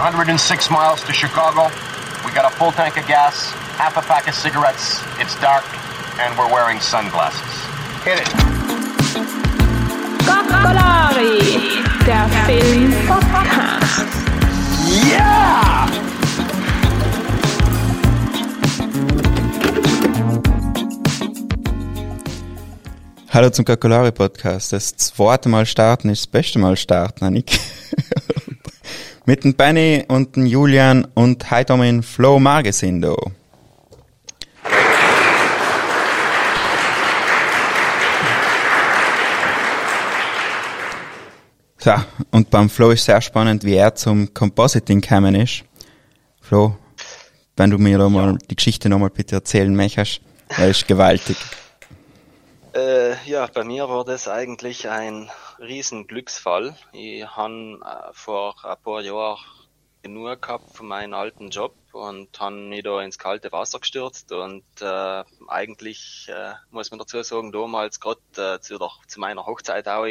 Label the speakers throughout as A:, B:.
A: 106 miles to Chicago. We got a full tank of gas, half a pack of cigarettes. It's dark, and we're wearing sunglasses. Hit it.
B: Coccolari, der Film-Podcast.
A: Yeah!
C: Hallo zum Kakolari Podcast. Das zweite Mal starten ist das beste Mal starten, Annik. Mit dem Benny und dem Julian und heute haben wir den Flo Margesin da. So, und beim Flo ist sehr spannend, wie er zum Compositing gekommen ist. Flo, wenn du mir da mal die Geschichte nochmal bitte erzählen möchtest, er ist gewaltig.
D: Äh, ja, bei mir war das eigentlich ein riesen Glücksfall. Ich habe äh, vor ein paar Jahren genug gehabt von meinem alten Job und habe mich da ins kalte Wasser gestürzt und äh, eigentlich äh, muss man dazu sagen, damals gerade äh, zu, zu meiner Hochzeit auch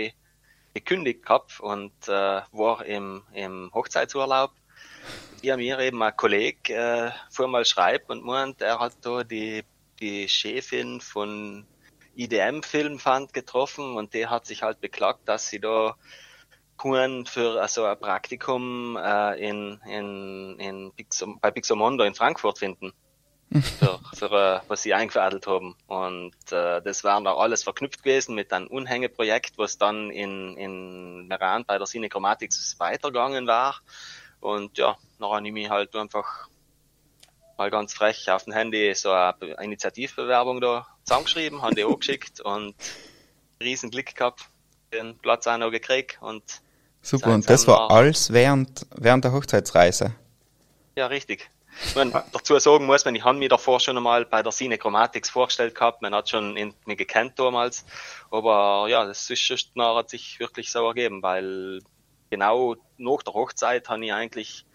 D: gekündigt gehabt und äh, war im, im Hochzeitsurlaub. Ja, mir eben ein Kollege äh, vor mal schreibt und meint, er hat da die, die Chefin von IDM Filmfund getroffen und der hat sich halt beklagt, dass sie da Kuren für also ein Praktikum äh, in, in, in Pixum, bei Pixomondo in Frankfurt finden. für, für äh, was sie eingefädelt haben. Und äh, das war da alles verknüpft gewesen mit einem Unhängeprojekt, was dann in, in Meran bei der Cinechromatics weitergegangen war. Und ja, dann habe ich halt einfach mal ganz frech auf dem Handy so eine Initiativbewerbung da zusammengeschrieben, haben die auch geschickt und riesen Glück gehabt, den Platz auch noch gekriegt und
C: Super, und das war alles während, während der Hochzeitsreise?
D: Ja, richtig. Man dazu sagen muss, man, ich habe mich davor schon einmal bei der Cine Chromatics vorgestellt gehabt, man hat schon in, mich gekannt damals, aber ja, das ist nachher hat sich wirklich so ergeben, weil genau nach der Hochzeit habe ich eigentlich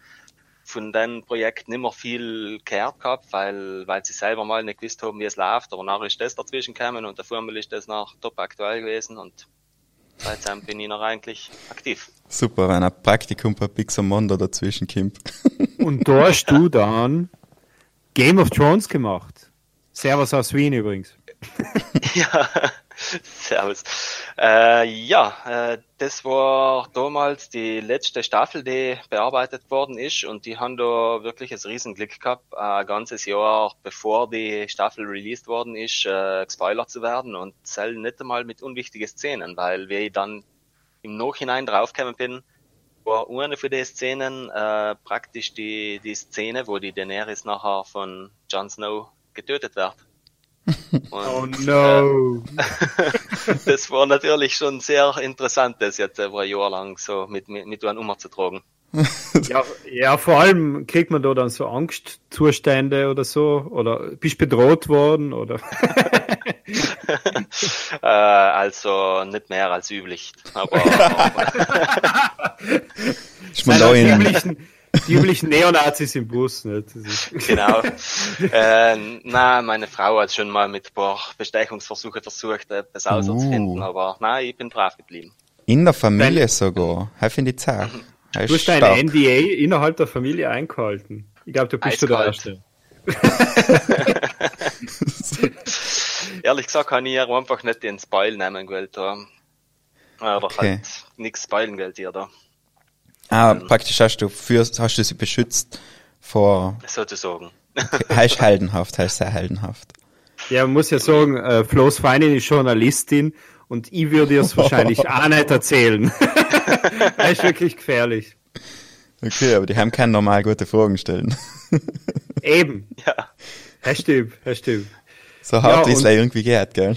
D: von dem Projekt nicht mehr viel gehört gehabt, weil, weil sie selber mal nicht gewusst haben, wie es läuft, aber nachher ist das dazwischen gekommen und der Formel ist das noch top aktuell gewesen und seitdem bin ich noch eigentlich aktiv.
C: Super, wenn ein Praktikum bei Pixamondo dazwischen kommt.
E: Und da hast du dann Game of Thrones gemacht. Servus aus Wien übrigens.
D: ja, servus. Äh, ja, äh, das war damals die letzte Staffel, die bearbeitet worden ist und die haben da wirklich ein Riesenglück gehabt, ein ganzes Jahr bevor die Staffel released worden ist, äh, gespoilert zu werden und zählen nicht einmal mit unwichtigen Szenen, weil wir dann im Nachhinein draufgekommen bin, war eine von den Szenen äh, praktisch die, die Szene, wo die Daenerys nachher von Jon Snow getötet wird.
E: Und, oh no!
D: Äh, das war natürlich schon sehr interessant, das jetzt über ein Jahr lang so mit, mit, mit einem umzutragen.
E: ja, ja, vor allem kriegt man da dann so Angstzustände oder so, oder bist bedroht worden, oder?
D: äh, also nicht mehr als üblich, aber.
E: ich meine, üblichen, die üblichen Neonazis im Bus, nicht?
D: genau. Äh, na, meine Frau hat schon mal mit ein paar Bestechungsversuche versucht, etwas auszufinden, uh. aber nein, ich bin brav geblieben.
C: In der Familie Dein, sogar. Das finde ich zart.
E: Du hast deine NDA innerhalb der Familie eingehalten. Ich glaube, du bist der Erste.
D: Ehrlich gesagt kann ich ja einfach nicht den Spoil nehmen gewählt haben. Oder okay. halt nichts spoilen gewählt hier da.
C: Ah, ähm, praktisch hast du für, hast du sie beschützt vor.
D: Sozusagen.
C: Okay. heißt heldenhaft, heißt sehr heldenhaft.
E: Ja, man muss ja sagen, äh, Flo's Feinin ist Journalistin und ich würde es wahrscheinlich auch nicht erzählen. das ist wirklich gefährlich.
C: Okay, aber die haben keine normal gute Fragen stellen.
E: Eben.
D: Ja.
E: Das stimmt, das stimmt.
C: So hart ja, wie es irgendwie geht, gell?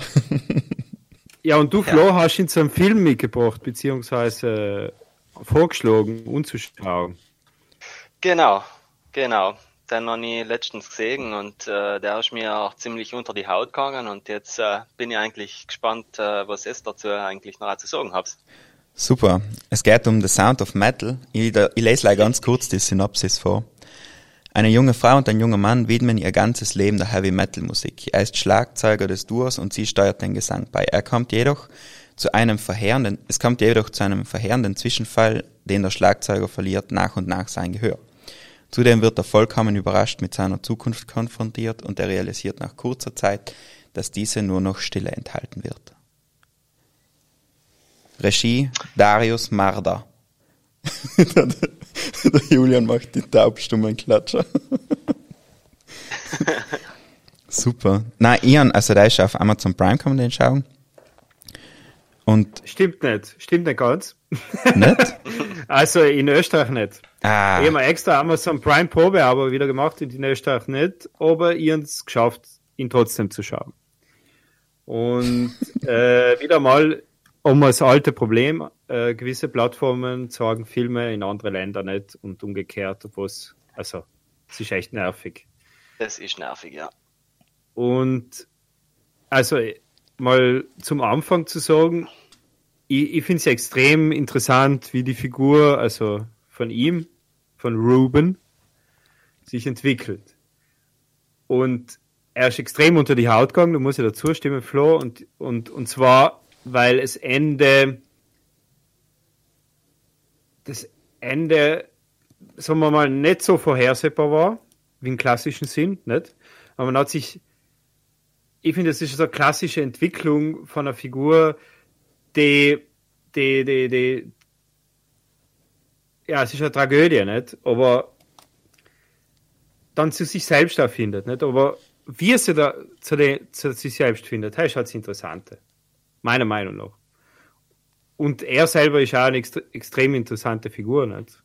E: ja, und du, Flo, ja. hast ihn zu einem Film mitgebracht, beziehungsweise vorgeschlagen, umzuschauen.
D: Genau, genau. Den habe ich letztens gesehen und äh, der ist mir auch ziemlich unter die Haut gegangen und jetzt äh, bin ich eigentlich gespannt, äh, was es dazu eigentlich noch zu sagen habt.
C: Super. Es geht um The Sound of Metal. Ich, ich lese gleich ganz kurz die Synopsis vor. Eine junge Frau und ein junger Mann widmen ihr ganzes Leben der Heavy Metal Musik. Er ist Schlagzeuger des Duos und sie steuert den Gesang bei. Er kommt jedoch zu einem verheerenden, es kommt jedoch zu einem verheerenden Zwischenfall, den der Schlagzeuger verliert nach und nach sein Gehör. Zudem wird er vollkommen überrascht mit seiner Zukunft konfrontiert und er realisiert nach kurzer Zeit, dass diese nur noch Stille enthalten wird. Regie Darius Marder. der, der Julian macht die taubstummen Klatscher. Super. Nein, Ian, also der ist auf Amazon Prime, kann man den schauen. Und
E: Stimmt nicht. Stimmt nicht ganz.
C: nicht?
E: Also in Österreich nicht.
C: Ah,
E: Ich habe extra Amazon Prime Probe aber wieder gemacht und in Österreich nicht, aber ich habe es geschafft, ihn trotzdem zu schauen. Und äh, wieder mal um das alte Problem, äh, gewisse Plattformen zeigen Filme in andere Länder nicht und umgekehrt, obwohl es, also, es ist echt nervig.
D: Das ist nervig, ja.
E: Und also mal zum Anfang zu sagen, ich, ich finde es ja extrem interessant, wie die Figur, also von ihm, von Ruben, sich entwickelt. Und er ist extrem unter die Haut gegangen, da muss ich dazu stimmen, Flo, und, und, und zwar, weil es Ende, das Ende, sagen wir mal, nicht so vorhersehbar war, wie im klassischen Sinn, nicht? Aber man hat sich ich finde, das ist so eine klassische Entwicklung von einer Figur, die, die, die, die, ja, es ist eine Tragödie, nicht? Aber dann zu sich selbst auch findet, nicht? Aber wie er sie da zu, den, zu sich selbst findet, das ist halt das Interessante. Meiner Meinung nach. Und er selber ist auch eine extre extrem interessante Figur, nicht?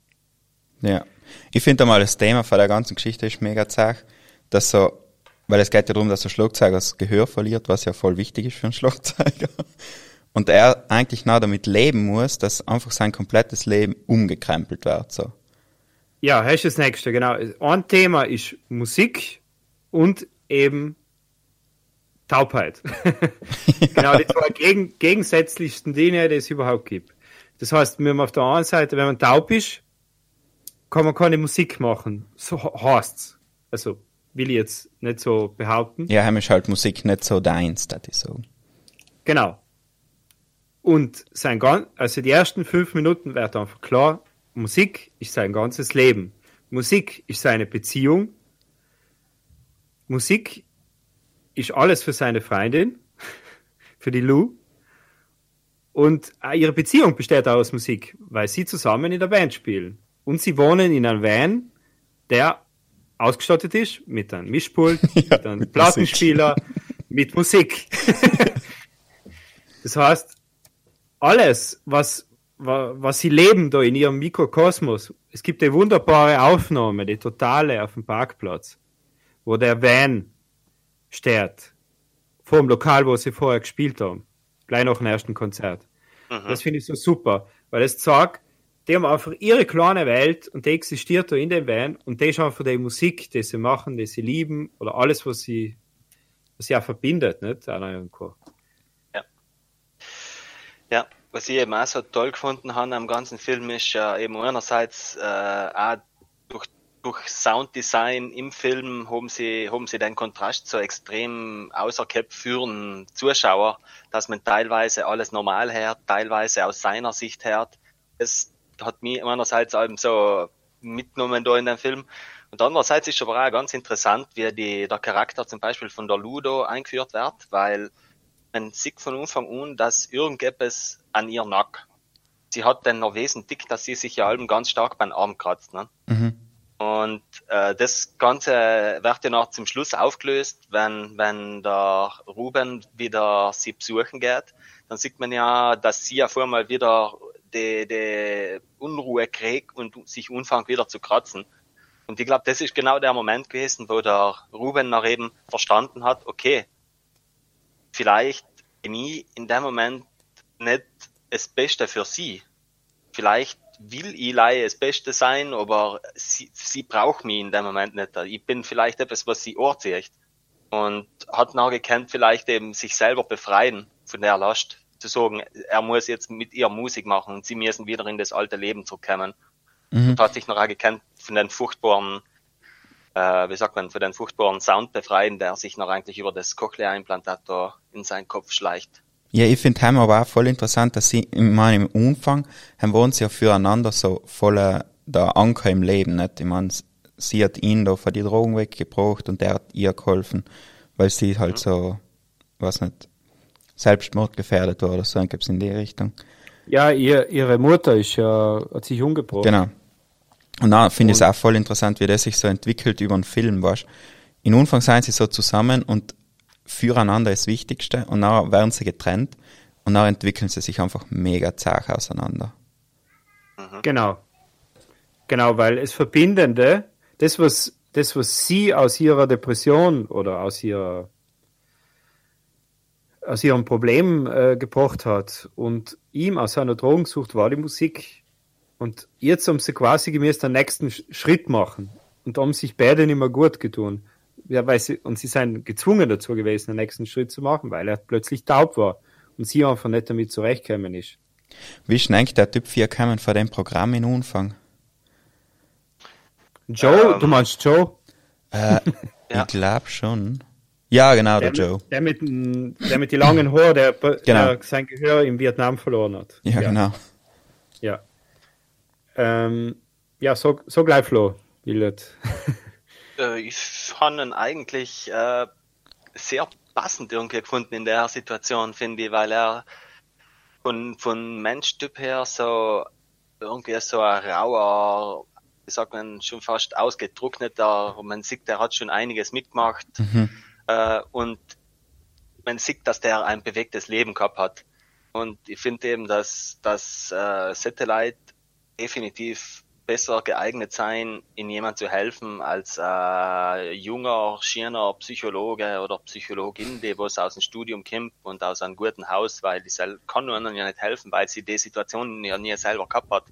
C: ja. Ich finde einmal das Thema von der ganzen Geschichte ist mega zart, dass so, weil es geht ja darum, dass der Schlagzeuger das Gehör verliert, was ja voll wichtig ist für einen Schlagzeuger. Und er eigentlich noch damit leben muss, dass einfach sein komplettes Leben umgekrempelt wird, so.
E: Ja, das ist das nächste, genau. Ein Thema ist Musik und eben Taubheit. genau, die zwei gegen, gegensätzlichsten Dinge, die es überhaupt gibt. Das heißt, wenn man auf der einen Seite, wenn man taub ist, kann man keine Musik machen. So heißt's. Also, will ich jetzt nicht so behaupten.
C: Ja, heim ist halt Musik nicht so deins, das ich sagen.
E: Genau. Und sein gan also die ersten fünf Minuten wird einfach klar, Musik ist sein ganzes Leben. Musik ist seine Beziehung. Musik ist alles für seine Freundin, für die Lou. Und auch ihre Beziehung besteht auch aus Musik, weil sie zusammen in der Band spielen. Und sie wohnen in einem Van, der ausgestattet ist mit einem Mischpult,
C: Ja,
E: mit einem
C: mit
E: Plattenspieler, mit Musik. das heißt, alles, was, wa- was sie leben da in ihrem Mikrokosmos, es gibt eine wunderbare Aufnahme, die totale auf dem Parkplatz, wo der Van steht, vor dem Lokal, wo sie vorher gespielt haben, gleich nach dem ersten Konzert. Das finde ich so super, weil es sagt, die haben einfach ihre kleine Welt und die existiert da in dem Van und die ist einfach die Musik, die sie machen, die sie lieben oder alles, was sie, was sie auch verbindet, nicht? Auch irgendwo.
D: Ja, was ich eben auch so toll gefunden habe am ganzen Film ist ja eben einerseits äh, auch durch, durch Sounddesign im Film haben sie, haben sie den Kontrast so extrem außerkept für einen Zuschauer, dass man teilweise alles normal hört, teilweise aus seiner Sicht hört. Das hat mich einerseits eben so mitgenommen da in dem Film. Und andererseits ist aber auch ganz interessant, wie die, der Charakter zum Beispiel von der Ludo eingeführt wird, weil man sieht von Anfang an, dass irgendetwas an ihr nackt. Sie hat den Nervesen dick, dass sie sich ja allem ganz stark beim Arm kratzt. Ne?
C: Mhm.
D: Und äh, das Ganze wird ja noch zum Schluss aufgelöst, wenn, wenn der Ruben wieder sie besuchen geht. Dann sieht man ja, dass sie auf einmal wieder die, die Unruhe kriegt und sich anfängt wieder zu kratzen. Und ich glaube, das ist genau der Moment gewesen, wo der Ruben nach eben verstanden hat, okay, vielleicht bin ich in dem Moment nicht das Beste für sie. Vielleicht will ich das Beste sein, aber sie, sie braucht mich in dem Moment nicht. Ich bin vielleicht etwas, was sie anzieht. Und hat nachher gekannt, vielleicht eben sich selber befreien von der Last. Zu sagen, er muss jetzt mit ihr Musik machen und sie müssen wieder in das alte Leben zurückkommen.
C: Mhm.
D: Und hat sich nachher gekannt von den furchtbaren, äh, wie sagt man, von den furchtbaren Sound befreien, der sich noch eigentlich über das Cochlea-Implantat da in seinen Kopf schleicht.
C: Ja, ich finde heim aber auch voll interessant, dass sie, ich meine, im Umfang, haben wir uns ja füreinander so voller der Anker im Leben, nicht? Ich meine, sie hat ihn da von die Drogen weggebracht und er hat ihr geholfen, weil sie halt so, was nicht, Selbstmordgefährdet war oder so, gibt's in die Richtung.
E: Ja, ihr, ihre Mutter ist ja, hat sich umgebracht.
C: Genau. Und da finde ich es auch voll interessant, wie das sich so entwickelt über einen Film, weißt In Anfang seien sie so zusammen und füreinander ist das Wichtigste und dann werden sie getrennt und dann entwickeln sie sich einfach mega zart auseinander.
E: Genau. Genau, weil es Verbindende, das was, das, was sie aus ihrer Depression oder aus ihrer aus ihrem Problem äh, gebracht hat und ihm aus seiner Drogensucht war die Musik. Und jetzt haben sie quasi gemäß den nächsten Sch- Schritt machen. Und haben sich beide nicht mehr gut getun. Ja, weil sie, und sie sind gezwungen dazu gewesen, den nächsten Schritt zu machen, weil er plötzlich taub war und sie einfach nicht damit zurechtgekommen ist.
C: Wie ist denn eigentlich der Typ 4 gekommen von dem Programm in Anfang?
E: Joe,
D: Ähm,
E: du meinst Joe?
D: Ja.
C: Ich glaube schon. Ja, genau, der,
E: Der
C: Joe.
E: mit, der mit, der mit die langen Haaren, der,
C: Genau.
E: der sein Gehör in Vietnam verloren hat.
C: Ja, genau.
E: Ja. Ähm, ja, so, so gleich Flo, Willet.
D: Äh, ich habe ihn eigentlich äh, sehr passend irgendwie gefunden in der Situation, finde ich, weil er von, von Menschtyp her so irgendwie so ein rauer, wie sagt man, schon fast ausgetrockneter, und man sieht, der hat schon einiges mitgemacht äh, und man sieht, dass der ein bewegtes Leben gehabt hat. Und ich finde eben, dass, dass äh, Satellite definitiv besser geeignet sein, in jemand zu helfen, als äh, junger, schiener Psychologe oder Psychologin, die was aus dem Studium kommt und aus einem guten Haus, weil die sel kann nur anderen ja nicht helfen, weil sie die Situation ja nie selber gehabt hat.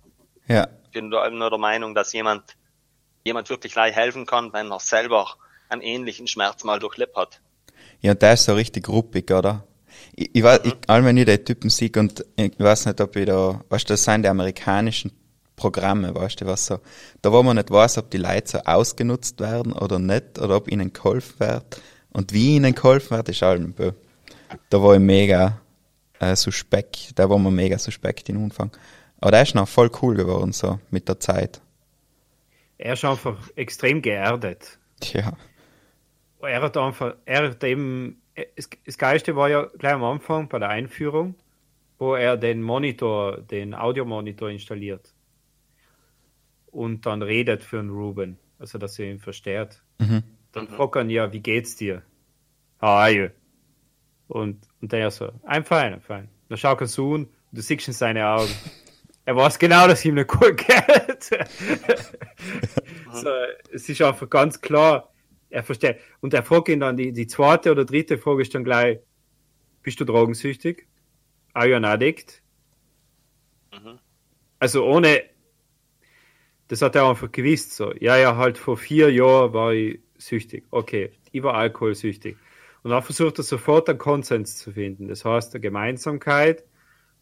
C: Ja,
D: Ich bin nur der Meinung, dass jemand, jemand wirklich leicht helfen kann, wenn er selber einen ähnlichen Schmerz mal durchlebt hat.
C: ja, der ist so richtig ruppig, oder? Ich, ich weiß, ich, all wenn ich den Typen sehe und ich weiß nicht, ob ich da, weißt du, das sind die amerikanischen Programme, weißt du, was so, da wo man nicht weiß, ob die Leute so ausgenutzt werden oder nicht, oder ob ihnen geholfen wird. Und wie ihnen geholfen wird, ist allem bö. Da war ich mega äh, suspekt, da war man mega suspekt im Anfang. Aber der ist noch voll cool geworden, so, mit der Zeit.
E: Er ist einfach extrem geerdet.
C: Tja.
E: Er hat einfach, er hat eben, das, das Geilste war ja gleich am Anfang bei der Einführung, wo er den Monitor, den Audiomonitor installiert und dann redet für den Ruben, also dass er ihn versteht. Dann fragt er ihn ja, wie geht's dir? How are you? Und, und der so, I'm fine, I'm fine. Dann schaut er so an, und du siehst in seine Augen. Er weiß genau, dass ihm nicht gut geht. so, es ist einfach ganz klar, er versteht. Und er fragt ihn dann, die, die zweite oder dritte Frage ist dann gleich, bist du drogensüchtig? Are you an addict? Also ohne, das hat er einfach gewusst, so, ja, ja, halt vor vier Jahren war ich süchtig. Okay, ich war alkoholsüchtig. Und dann versucht er sofort einen Konsens zu finden. Das heißt, eine Gemeinsamkeit,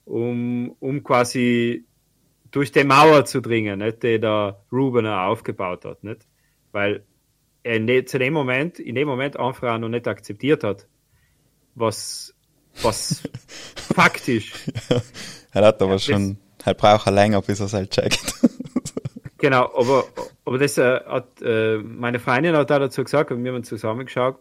E: um, um quasi durch die Mauer zu dringen, nicht, die der Ruben aufgebaut hat, nicht? Weil er ne, zu dem Moment, in dem Moment einfach auch noch nicht akzeptiert hat, was, was faktisch,
C: Er hat aber
E: das-
C: schon, er braucht er länger, bis er es halt checkt.
E: genau, aber, aber das äh, hat, äh, meine Freundin hat da dazu gesagt, und wir haben zusammengeschaut,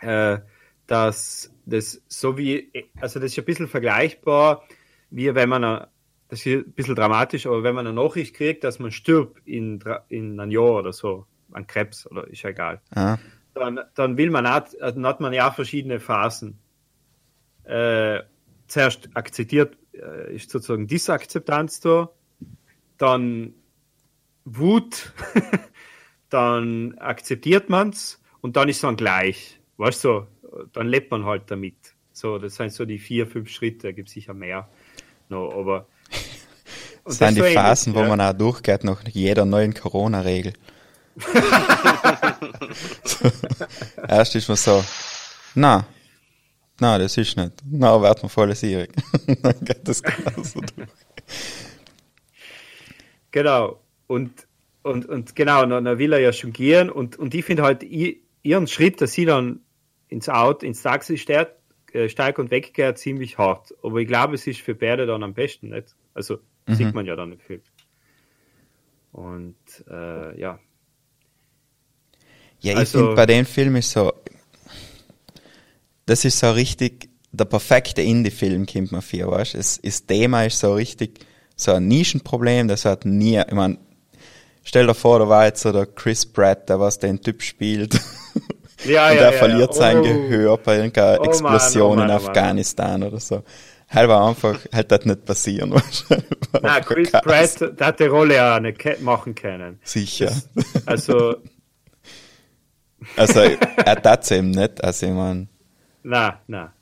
E: äh, dass das so wie, also das ist ein bisschen vergleichbar, wie wenn man, eine, das ist ein bisschen dramatisch, aber wenn man eine Nachricht kriegt, dass man stirbt in, in einem Jahr oder so, an Krebs oder ist ja egal.
C: Ah,
E: dann, dann will man auch, dann hat man ja verschiedene Phasen. Äh, zuerst akzeptiert, äh, ist sozusagen Disakzeptanz da, dann Wut, dann akzeptiert man's und dann ist man gleich. Weißt du, dann lebt man halt damit. So, das sind so die vier, fünf Schritte, gibt sicher mehr. No, aber
C: das sind die
E: so ähnlich,
C: Phasen, wo
E: ja.
C: man auch durchgeht nach jeder neuen Corona-Regel. Erst ist man so, na, na, das ist nicht. Na, wird man voll sierig. Dann geht das genauso durch.
E: Genau. Und, und, und genau, dann, dann will er ja schon gehen. Und, und ich finde halt ihren Schritt, dass sie dann ins Auto, ins Taxi steigt, äh, steigt und weggeht, ziemlich hart. Aber ich glaube, es ist für beide dann am besten, nicht? Also sieht man ja dann im Film. Und äh, ja.
C: Ja, ich
E: Also-
C: finde bei dem Film ist so, das ist so richtig der perfekte Indie-Film, kommt man vor, weißt Es das Thema ist so richtig so ein Nischenproblem, das hat nie, ich mein, stell dir vor, da war jetzt so der Chris Pratt, der was den Typ spielt.
E: Ja,
C: und
E: ja,
C: er
E: ja,
C: verliert
E: ja.
C: sein
E: Oh.
C: Gehör bei irgendeiner
E: Oh Mann,
C: Explosion
E: oh Mann,
C: in
E: oh Mann.
C: Afghanistan oder so. Halt war einfach, halt das nicht passieren? War
E: Na, Chris
C: krass.
E: Pratt, der hat die Rolle ja nicht ke- machen können.
C: Sicher.
E: Also,
C: Also, er tat eben nicht, also ich mein,
E: na, na.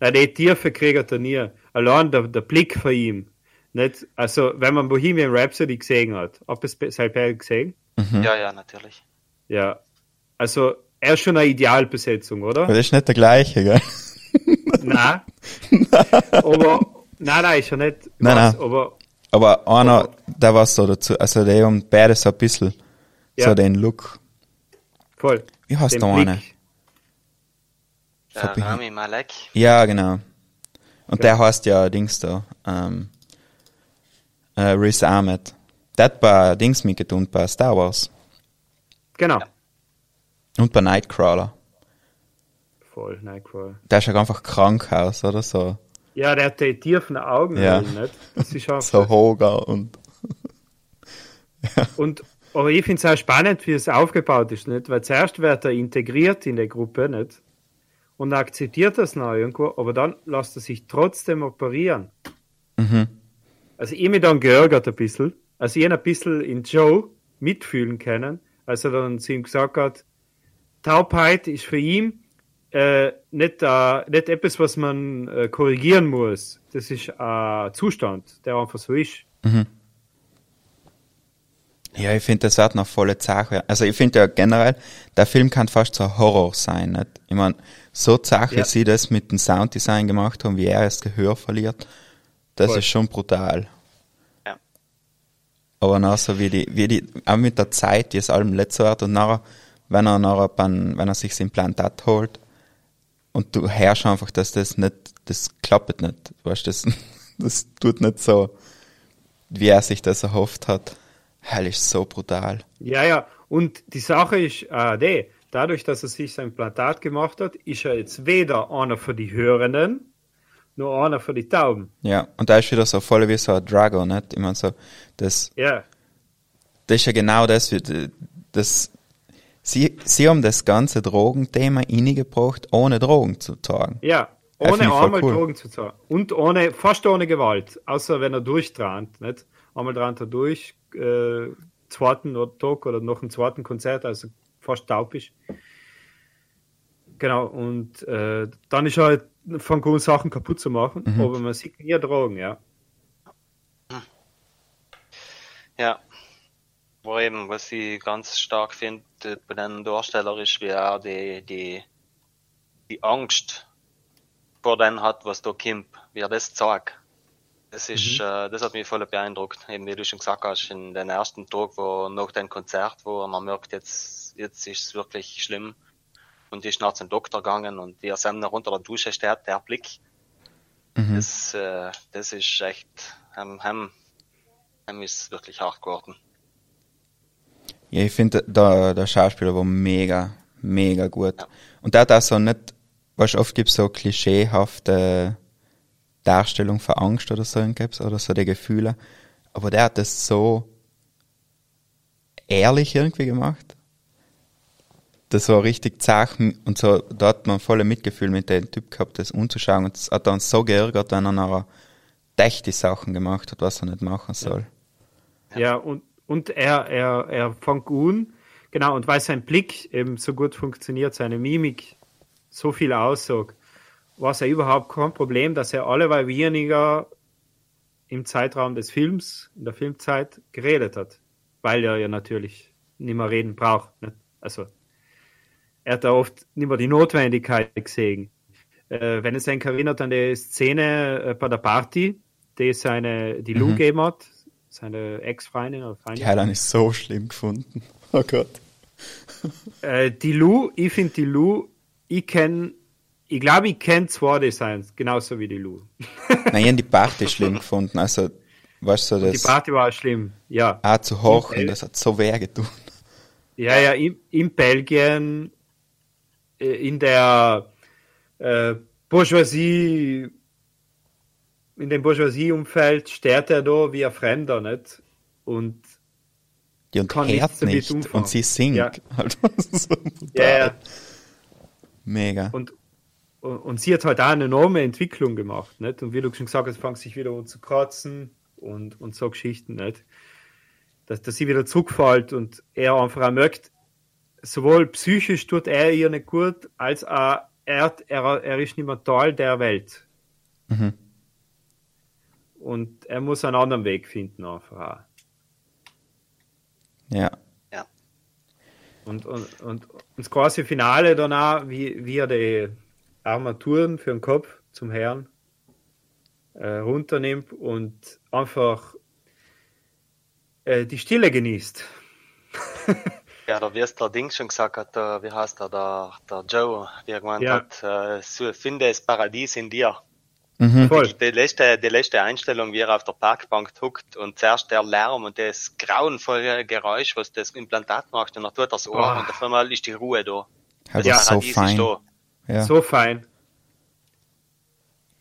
E: Na, die Tiefe kriegt er nie. Allein der, der Blick von ihm. Nicht, also, wenn man Bohemian Rhapsody gesehen hat, ob es selber gesehen?
D: Ja, ja, natürlich.
E: Ja. Also, er ist schon eine Idealbesetzung, oder?
C: aber das ist nicht der gleiche, gell?
E: Nein. aber, nein, nein, ist ja nicht. Ich
C: Nein,
E: weiß,
C: nein.
E: Aber,
C: Aber einer, der war so dazu, also der haben beide so ein bisschen
E: Ja.
C: so den Look.
E: Voll.
C: Wie heißt der eine?
D: Der Rami Malek.
C: Ja, genau. Und der heißt ja Dings da, ähm, äh, Riz Ahmed. Der hat bei Dings mitgetan, bei Star Wars.
E: Genau.
D: Ja.
C: Und bei Nightcrawler.
E: Voll, Nightcrawler.
C: Der ist ja einfach Krankhaus oder so.
E: Ja, der hat die tiefen Augen,
C: Ja.
E: nicht? Das ist auch
C: So hoger und,
E: Und, aber ich finde es auch spannend, wie es aufgebaut ist, nicht? Weil zuerst wird er integriert in die Gruppe, nicht? Und er akzeptiert das noch irgendwo, aber dann lässt er sich trotzdem operieren.
C: mhm.
E: Also ich mich dann geärgert ein bisschen. Also ich ein bisschen in Joe mitfühlen können, als er dann zu ihm gesagt hat, Taubheit ist für ihn äh, nicht, äh, nicht etwas, was man äh, korrigieren muss. Das ist ein Zustand, der einfach so ist.
C: Ja, ich finde, das wird noch volle Sache. Also ich finde ja generell, der Film kann fast so ein Horror sein, nicht? Ich meine, so Sache,
E: Ja.
C: sie das mit dem Sounddesign gemacht haben, wie er das Gehör verliert, das
E: Voll.
C: ist schon brutal.
D: Ja.
C: Aber noch so wie die, wie die, auch mit der Zeit, wie es allem letzter wird und nachher, wenn er nachher, beim, wenn er sich das Implantat holt und du hörst einfach, dass das nicht, das klappt nicht, weißt du, das, das tut nicht so, wie er sich das erhofft hat. Hell ist so brutal.
E: Ja, ja. Und die Sache ist äh, die, dadurch, dass er sich sein Implantat gemacht hat, ist er jetzt weder einer für die Hörenden, noch einer für die Tauben.
C: Ja, und da ist wieder so voll wie so ein Drago, nicht? Ich meine so, das,
E: Ja,
C: das ist ja genau das, wie- das, sie, sie haben das ganze Drogenthema reingebracht, ohne Drogen zu tragen.
E: ja. Ohne einmal
C: cool.
E: Drogen zu zahlen. Und ohne, fast ohne Gewalt. Außer wenn er durchtrant, nicht? Einmal dran er durch, äh, zweiten oder Tag oder noch ein zweiten Konzert, also fast taub ist. Genau, und äh, dann ist halt von guten Sachen kaputt zu machen,
C: Mhm.
E: aber man sieht nie Drogen, ja.
D: Ja. Wo eben, was ich ganz stark finde äh, bei den Darsteller ist, wie er die, die, die Angst vor dem hat, was da kommt, wie er das zeigt. Das ist, äh, das hat mich voll beeindruckt. Eben wie du schon gesagt hast, in den ersten Tag, wo nach dem Konzert, wo man merkt, jetzt, jetzt ist es wirklich schlimm. Und die ist nach zum Doktor gegangen und er selbst noch unter der Dusche steht, der Blick. Das, äh, das ist echt, ähm, ähm, ähm ist wirklich hart geworden.
C: Ja, ich finde, der, der Schauspieler war mega, mega gut.
D: Ja.
C: Und der hat auch so nicht, weißt du, oft gibt's so klischeehafte Darstellung von Angst oder so, gibt's, oder so die Gefühle. Aber der hat das so ehrlich irgendwie gemacht. Das war richtig zach und so, da hat man volle Mitgefühl mit dem Typ gehabt, das umzuschauen. Und es hat uns so geärgert, wenn er nachher die Sachen gemacht hat, was er nicht machen soll.
E: Ja, und, und er, er, er fängt an, genau, und weil sein Blick eben so gut funktioniert, seine Mimik so viel aussagt, war es ja überhaupt kein Problem, dass er alleweil weniger im Zeitraum des Films, in der Filmzeit, geredet hat. Weil er ja natürlich nicht mehr reden braucht. Nicht? Also, er hat da oft nicht mehr die Notwendigkeit gesehen. Äh, wenn es sich erinnert an die Szene äh, bei der Party, die seine, die Lou gegeben hat, seine Ex-Freundin oder Freundin.
C: Die hat er nicht so schlimm gefunden. Oh Gott.
E: Äh, die Lou, ich finde die Lou, ich kenne, ich glaube, ich kenne zwei Designs, genauso wie die Lou.
C: Nein, ich hab die Party schlimm gefunden. Also, weißt du,
E: Die
C: das
E: Party war schlimm, ja.
C: auch zu und das hat so weh getan.
E: Ja, ja, in, in Belgien, äh, in der äh, Bourgeoisie, in dem Bourgeoisie-Umfeld steht er da wie ein Fremder, nicht? Und
C: Die und
E: Kann
C: hört nicht und sie singt.
E: Ja.
C: Halt, so
E: ja, ja.
C: Mega.
E: Und, und, und sie hat halt auch eine enorme Entwicklung gemacht, nicht? Und wie du schon gesagt hast, fängt sich wieder an zu kratzen und, und so Geschichten, nicht? Dass, dass sie wieder zurückfällt und er einfach auch merkt, sowohl psychisch tut er ihr nicht gut, als auch er, er, er ist nicht mehr Teil der Welt.
C: Mhm.
E: Und er muss einen anderen Weg finden, einfach auch.
C: Ja.
D: Ja.
E: Und, und, und, und das große Finale dann auch, wie, wie er die Armaturen für den Kopf zum Herrn äh, runternimmt und einfach äh, die Stille genießt.
D: Ja, da wie es der Ding schon gesagt hat, der, wie heißt der, der, der Joe, wie er gemeint
E: Ja.
D: hat, äh, so, finde das Paradies in dir.
C: Mhm.
E: Voll.
D: Die letzte, die letzte Einstellung, wie er auf der Parkbank huckt und zuerst der Lärm und das grauenvolle Geräusch, was das Implantat macht, und dann tut er das Ohr
E: Oh.
D: und auf einmal ist die Ruhe da.
C: Halt
E: Ja,
C: ist so
D: Paradies ist
C: fein.
D: da.
C: Ja.
E: So fein.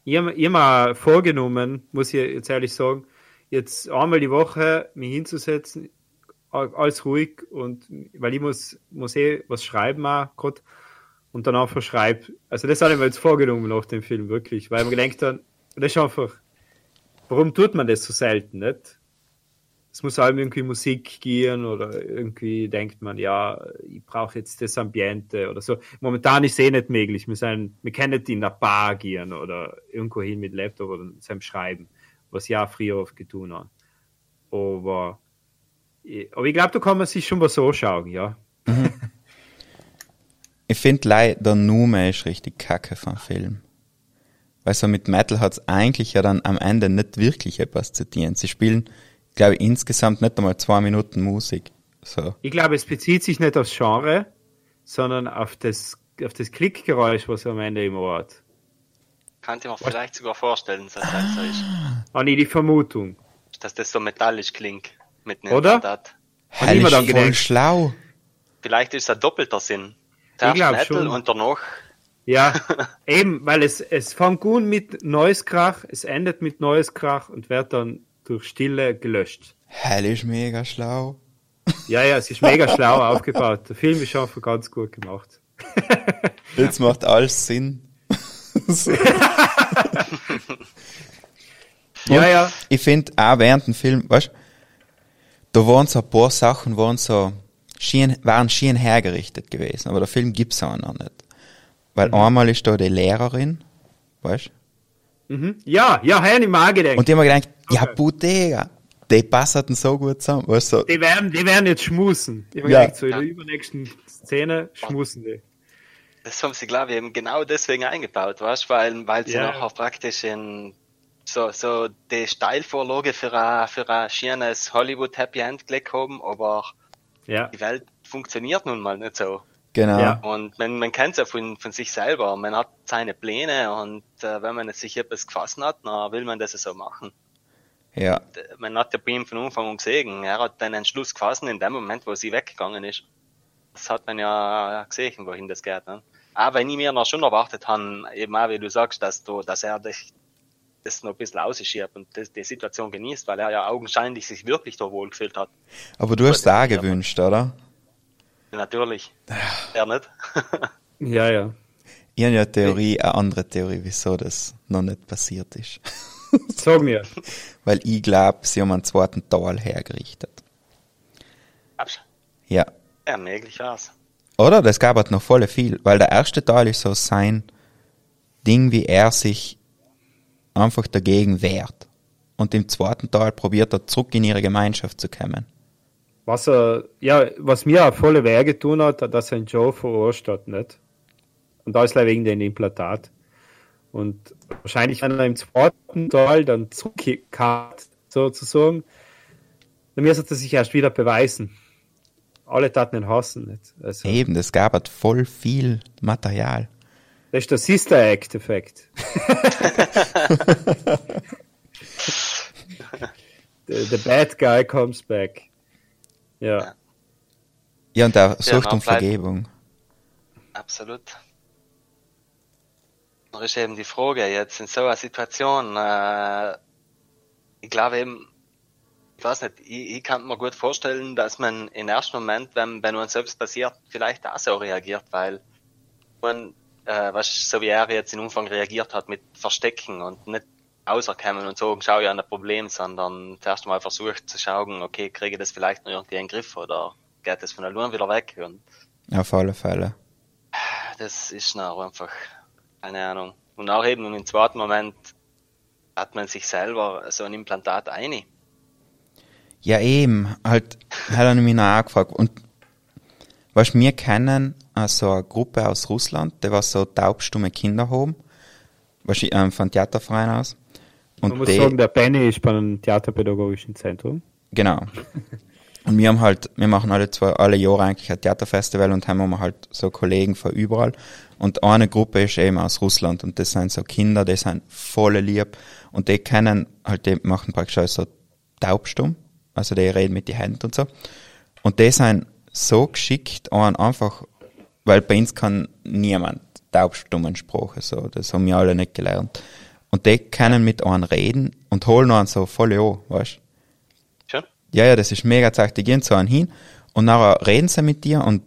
E: Ich habe mir vorgenommen, muss ich jetzt ehrlich sagen, jetzt einmal die Woche mich hinzusetzen, alles ruhig und weil ich muss, muss eh was schreiben auch grad, und dann einfach schreibe. Also das habe ich mir jetzt vorgenommen nach dem Film, wirklich, weil ich mir gedacht habe, das ist einfach, warum tut man das so selten, nicht? Es muss allem irgendwie Musik gehen oder irgendwie denkt man, ja, ich brauche jetzt das Ambiente oder so. Momentan ist es eh nicht möglich. Wir, sind, wir können nicht in eine Bar gehen oder irgendwo hin mit Laptop oder seinem Schreiben, was auch früher oft getan habe. Aber, aber ich glaube, da kann man sich schon was anschauen, ja.
C: Ich finde leider der Nume ist richtig kacke vom Film. Weil so mit Metal hat's eigentlich ja dann am Ende nicht wirklich etwas zu tun. Sie spielen, glaube ich, insgesamt nicht einmal zwei Minuten Musik. So.
E: Ich glaube, es bezieht sich nicht aufs Genre, sondern auf das, auf das Klickgeräusch, was er am Ende im Ohr hat.
D: Kann ich mir vielleicht sogar vorstellen, dass das so ist.
E: Habe ich die Vermutung.
D: Dass das so metallisch klingt. Mit einem
E: Oder?
C: Hell
E: ich mir dann
C: voll
E: gedacht.
C: schlau.
D: Vielleicht ist es ein doppelter Sinn. Zuerst Metal
E: schon.
D: und danach
E: Ja, eben, weil es, es fängt gut mit neues Krach, es endet mit neues Krach und wird dann durch Stille gelöscht.
C: Hell ist mega schlau.
E: Ja, ja, es ist mega schlau aufgebaut. Der Film ist einfach ganz gut gemacht.
C: Jetzt macht alles Sinn.
E: Ja, ja.
C: Ich finde auch während dem Film, weißt da waren so ein paar Sachen, waren so, schien, waren schien hergerichtet gewesen, aber der Film gibt's auch noch nicht. Weil
E: Mhm.
C: einmal ist da die Lehrerin, weißt
E: Mhm. Ja, ja, Herr, ich mal gedacht.
C: Und die haben mir gedacht, ja,
E: Okay.
C: Bodega, die passen so gut zusammen, weißt du,
E: die werden, die werden jetzt schmusen. Ich habe
C: Ja.
E: gedacht, so in der übernächsten Szene schmusen die.
D: Das haben sie, glaube ich, eben genau deswegen eingebaut, weißt weil, weil sie
E: Ja.
D: nachher praktisch in so, so die Steilvorlage für ein, für ein schönes Hollywood Happy End gelegt haben, aber
E: Ja.
D: die Welt funktioniert nun mal nicht so.
C: Genau.
E: Ja.
D: Und man, man kennt es ja von, von sich selber. Man hat seine Pläne und äh, wenn man sich etwas gefasst hat, dann will man das so machen.
C: Ja,
D: D- Man hat ja bei ihm von Anfang an gesehen, er hat einen Entschluss gefasst in dem Moment, wo sie weggegangen ist. Das hat man ja gesehen, wohin das geht. Ne? Aber wenn ich mir noch schon erwartet habe, eben auch wie du sagst, dass, du, dass er dich das noch ein bisschen ausschiebt und das, die Situation genießt, weil er ja augenscheinlich sich wirklich da wohl gefühlt hat.
C: aber du hast es auch gewünscht, oder?
D: Natürlich. Er nicht.
E: Ja, ja.
C: Ich habe ja eine Theorie, eine andere Theorie, wieso das noch nicht passiert ist.
E: Sag mir.
C: Weil ich glaube, sie haben einen zweiten Teil hergerichtet.
D: Absch-
C: Ja.
D: Ja, möglich war's.
C: Oder? Das gab halt noch voll viel, weil der erste Teil ist so sein Ding, wie er sich einfach dagegen wehrt. Und im zweiten Teil probiert er zurück in ihre Gemeinschaft zu kommen.
E: Was er, ja, was mir auch volle Wehr getan hat, dass ein Joe verarscht hat, nicht? Und da ist er wegen den Implantat. Und wahrscheinlich, wenn er im zweiten Teil dann zurückkehrt, sozusagen, dann müsste er sich erst wieder beweisen. Alle taten ihn hassen, nicht? Also,
C: Eben, das gab halt voll viel Material.
E: das ist der Sister Act-Effekt. the, the bad guy comes back. Ja.
C: Ja, und der sucht
D: man
C: um Vergebung.
D: Absolut. Da ist eben die Frage jetzt in so einer Situation, äh, ich glaube eben, ich weiß nicht, ich, ich kann mir gut vorstellen, dass man im ersten Moment, wenn, wenn uns selbst passiert, vielleicht auch so reagiert, weil man, äh, was, so wie er jetzt in Umfang reagiert hat mit Verstecken und nicht auserkennen und so, schau ja an ein Problem, sondern zuerst mal versucht zu schauen, okay, kriege ich das vielleicht noch irgendwie in den Griff oder geht das von allein wieder weg und
C: Auf alle Fälle.
D: das ist noch einfach, keine Ahnung. Und auch eben im zweiten Moment hat man sich selber so ein Implantat ein.
C: Ja, eben, halt, hat er mich noch auch gefragt. Und, weißt, wir kennen äh, so eine Gruppe aus Russland, der war so taubstumme Kinder haben, weißt, ähm, von Theaterverein aus.
E: Man
C: Und
E: muss
C: die,
E: sagen, der Benny ist beim Theaterpädagogischen Zentrum.
C: genau. Und wir haben halt, wir machen alle zwei, alle Jahre eigentlich ein Theaterfestival und haben wir halt so Kollegen von überall. Und eine Gruppe ist eben aus Russland und das sind so Kinder, die sind voll lieb und die kennen, halt, die machen praktisch auch so taubstumm. Also die reden mit den Händen und so. Und die sind so geschickt, einen einfach, weil bei uns kann niemand taubstummen Sprache, so. Das haben wir alle nicht gelernt. Und die können mit einem reden und holen einen so voll an, weißt
D: Schön.
C: ja, ja, das ist mega zack. Die gehen zu einem hin und nachher reden sie mit dir und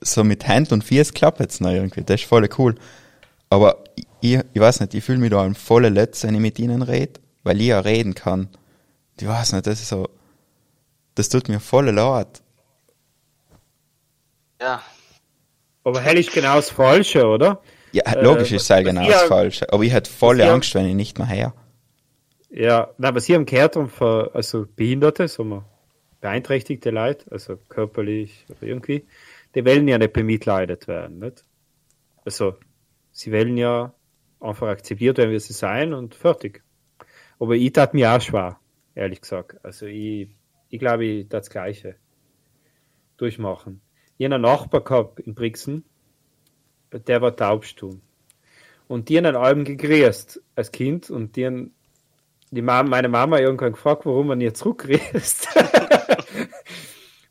C: so mit Hand und Fies klappt es noch irgendwie. Das ist voll cool. Aber ich, ich weiß nicht, ich fühle mich da ein voller Letz, wenn ich mit ihnen rede, weil ich ja reden kann. Ich weiß nicht, das ist so, das tut mir voll leid.
D: Ja,
E: Aber hell ist genau das Falsche, oder?
C: Ja,
E: Äh,
C: logisch ist es genau das Falsche. Aber ich hätte volle Angst, wenn ich nicht mehr her.
E: Ja, na, was ich haben gehört haben von, also Behinderte, sagen wir, beeinträchtigte Leute, also körperlich oder irgendwie, die wollen ja nicht bemitleidet werden, nicht? Also, sie wollen ja einfach akzeptiert werden, wie sie sein und fertig. Aber ich tat mir auch schwer, ehrlich gesagt. Also, ich, ich glaube, ich tat das Gleiche durchmachen. Ich habe einen Nachbar gehabt in Brixen, der war taubstumm. Und die haben Alben gegrüßt als Kind und die haben die Mama, meine Mama irgendwann gefragt, warum man nicht zurückgrüßt.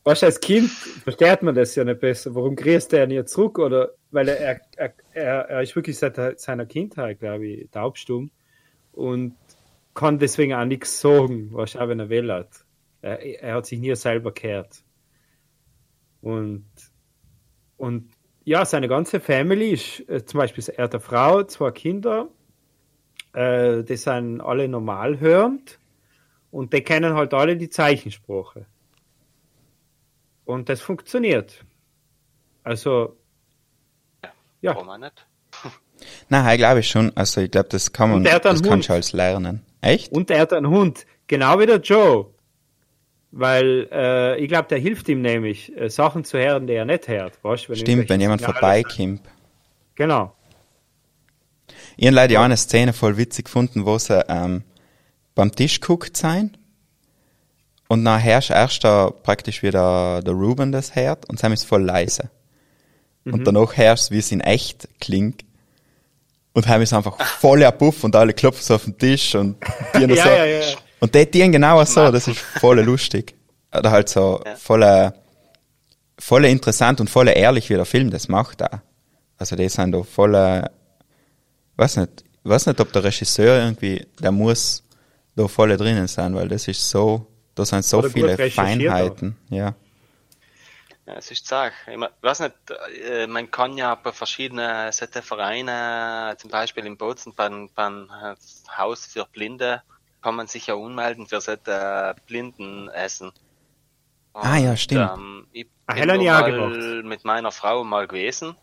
E: Weißt du, als Kind versteht man das ja nicht besser. Warum grüßt er nicht zurück? Oder weil er, er, er, er ist wirklich seit seiner Kindheit, glaube ich, taubstumm und kann deswegen auch nichts sagen, du, auch wenn er will hat. Er, er hat sich nie selber gehört. Und, und ja, seine ganze Family ist, äh, zum Beispiel, er hat eine Frau, zwei Kinder, äh, die sind alle normal hörend und die kennen halt alle die Zeichensprache. Und das funktioniert. Also, Ja.
D: warum auch nicht?
C: Nein, ich glaube schon. Also ich glaube, das kann man,
E: Und der hat einen
C: das kannst
E: Hund.
C: du als lernen. Echt?
E: und er hat einen Hund, genau wie der Joe. Weil äh, ich glaube, der hilft ihm nämlich, äh, Sachen zu hören, die er nicht hört. Weißt, wenn
C: Stimmt, wenn jemand vorbeikommt.
E: Genau.
C: Ich habe leider auch eine Szene voll witzig gefunden, wo sie ähm, beim Tisch guckt sein und nachher ist erst da praktisch wieder der Ruben das hört und Sam ist voll leise.
E: Mhm.
C: Und danach du, wie es in echt klingt. Und haben ist einfach voll ein Puff und alle klopfen so auf den Tisch und die
E: Ja,
C: so.
E: ja, ja.
C: Und die dienen genau so, das ist voll lustig. Oder halt so
D: Ja.
C: voll, voll interessant und voll ehrlich, wie der Film das macht da. Also die sind da voll, äh, weiß nicht, weiß nicht, ob der Regisseur irgendwie, der muss da voll drinnen sein, weil das ist so, da sind so
E: Oder
C: viele Feinheiten, ja.
D: Ja, es ist Sache. Ich mein- weiß nicht, äh, man kann ja bei verschiedenen Vereine, zum Beispiel in Bozen beim, beim äh, Haus für Blinde, kann man sich ja ummelden für solche Blindenessen.
C: Ah, ja, stimmt.
D: Ähm, ich
E: Ah,
D: bin
E: Helen ja
D: mal mit meiner Frau mal gewesen.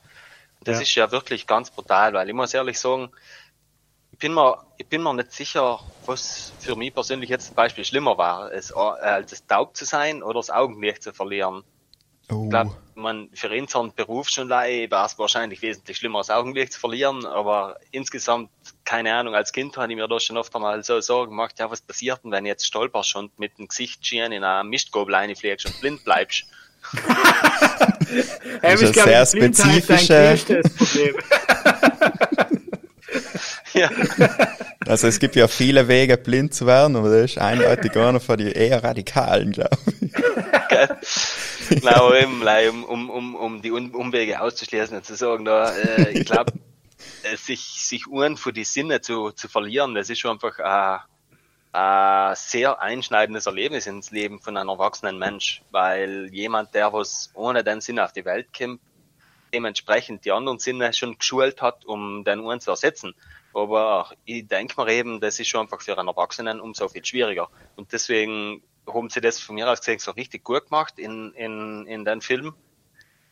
D: Das
E: Ja.
D: ist ja wirklich ganz brutal, weil ich muss ehrlich sagen, ich bin mir, ich bin mir nicht sicher, was für mich persönlich jetzt zum Beispiel schlimmer war, es, äh, als es taub zu sein oder das Augenlicht zu verlieren.
C: Oh.
D: Ich glaube, man für unseren Beruf schon leider war es wahrscheinlich wesentlich schlimmer, das Augenlicht zu verlieren, aber insgesamt, keine Ahnung, als Kind hatte ich mir da schon oft einmal so Sorgen gemacht, ja, was passiert denn, wenn jetzt stolperst und mit dem Gesicht schieren in einer Mistgabel reinfliegst und blind bleibst?
E: Ähm,
C: ist sehr
E: ein
C: spezifische-
E: größtes Problem.
D: ja,
C: Also es gibt ja viele Wege, blind zu werden, aber das ist eindeutig einer von den eher radikalen, glaube ich.
D: Genau, um, um, um, um die Umwege auszuschließen und zu sagen, da, äh, ich glaube, äh, sich, sich Uhren für die Sinne zu, zu verlieren, das ist schon einfach ein, ein sehr einschneidendes Erlebnis ins Leben von einem erwachsenen Mensch, weil jemand, der was ohne den Sinn auf die Welt kommt, dementsprechend die anderen Sinne schon geschult hat, um den Uhren zu ersetzen. Aber ich denke mir eben, das ist schon einfach für einen Erwachsenen umso viel schwieriger. Und deswegen haben sie das von mir aus gesehen so richtig gut gemacht in, in, in den Film.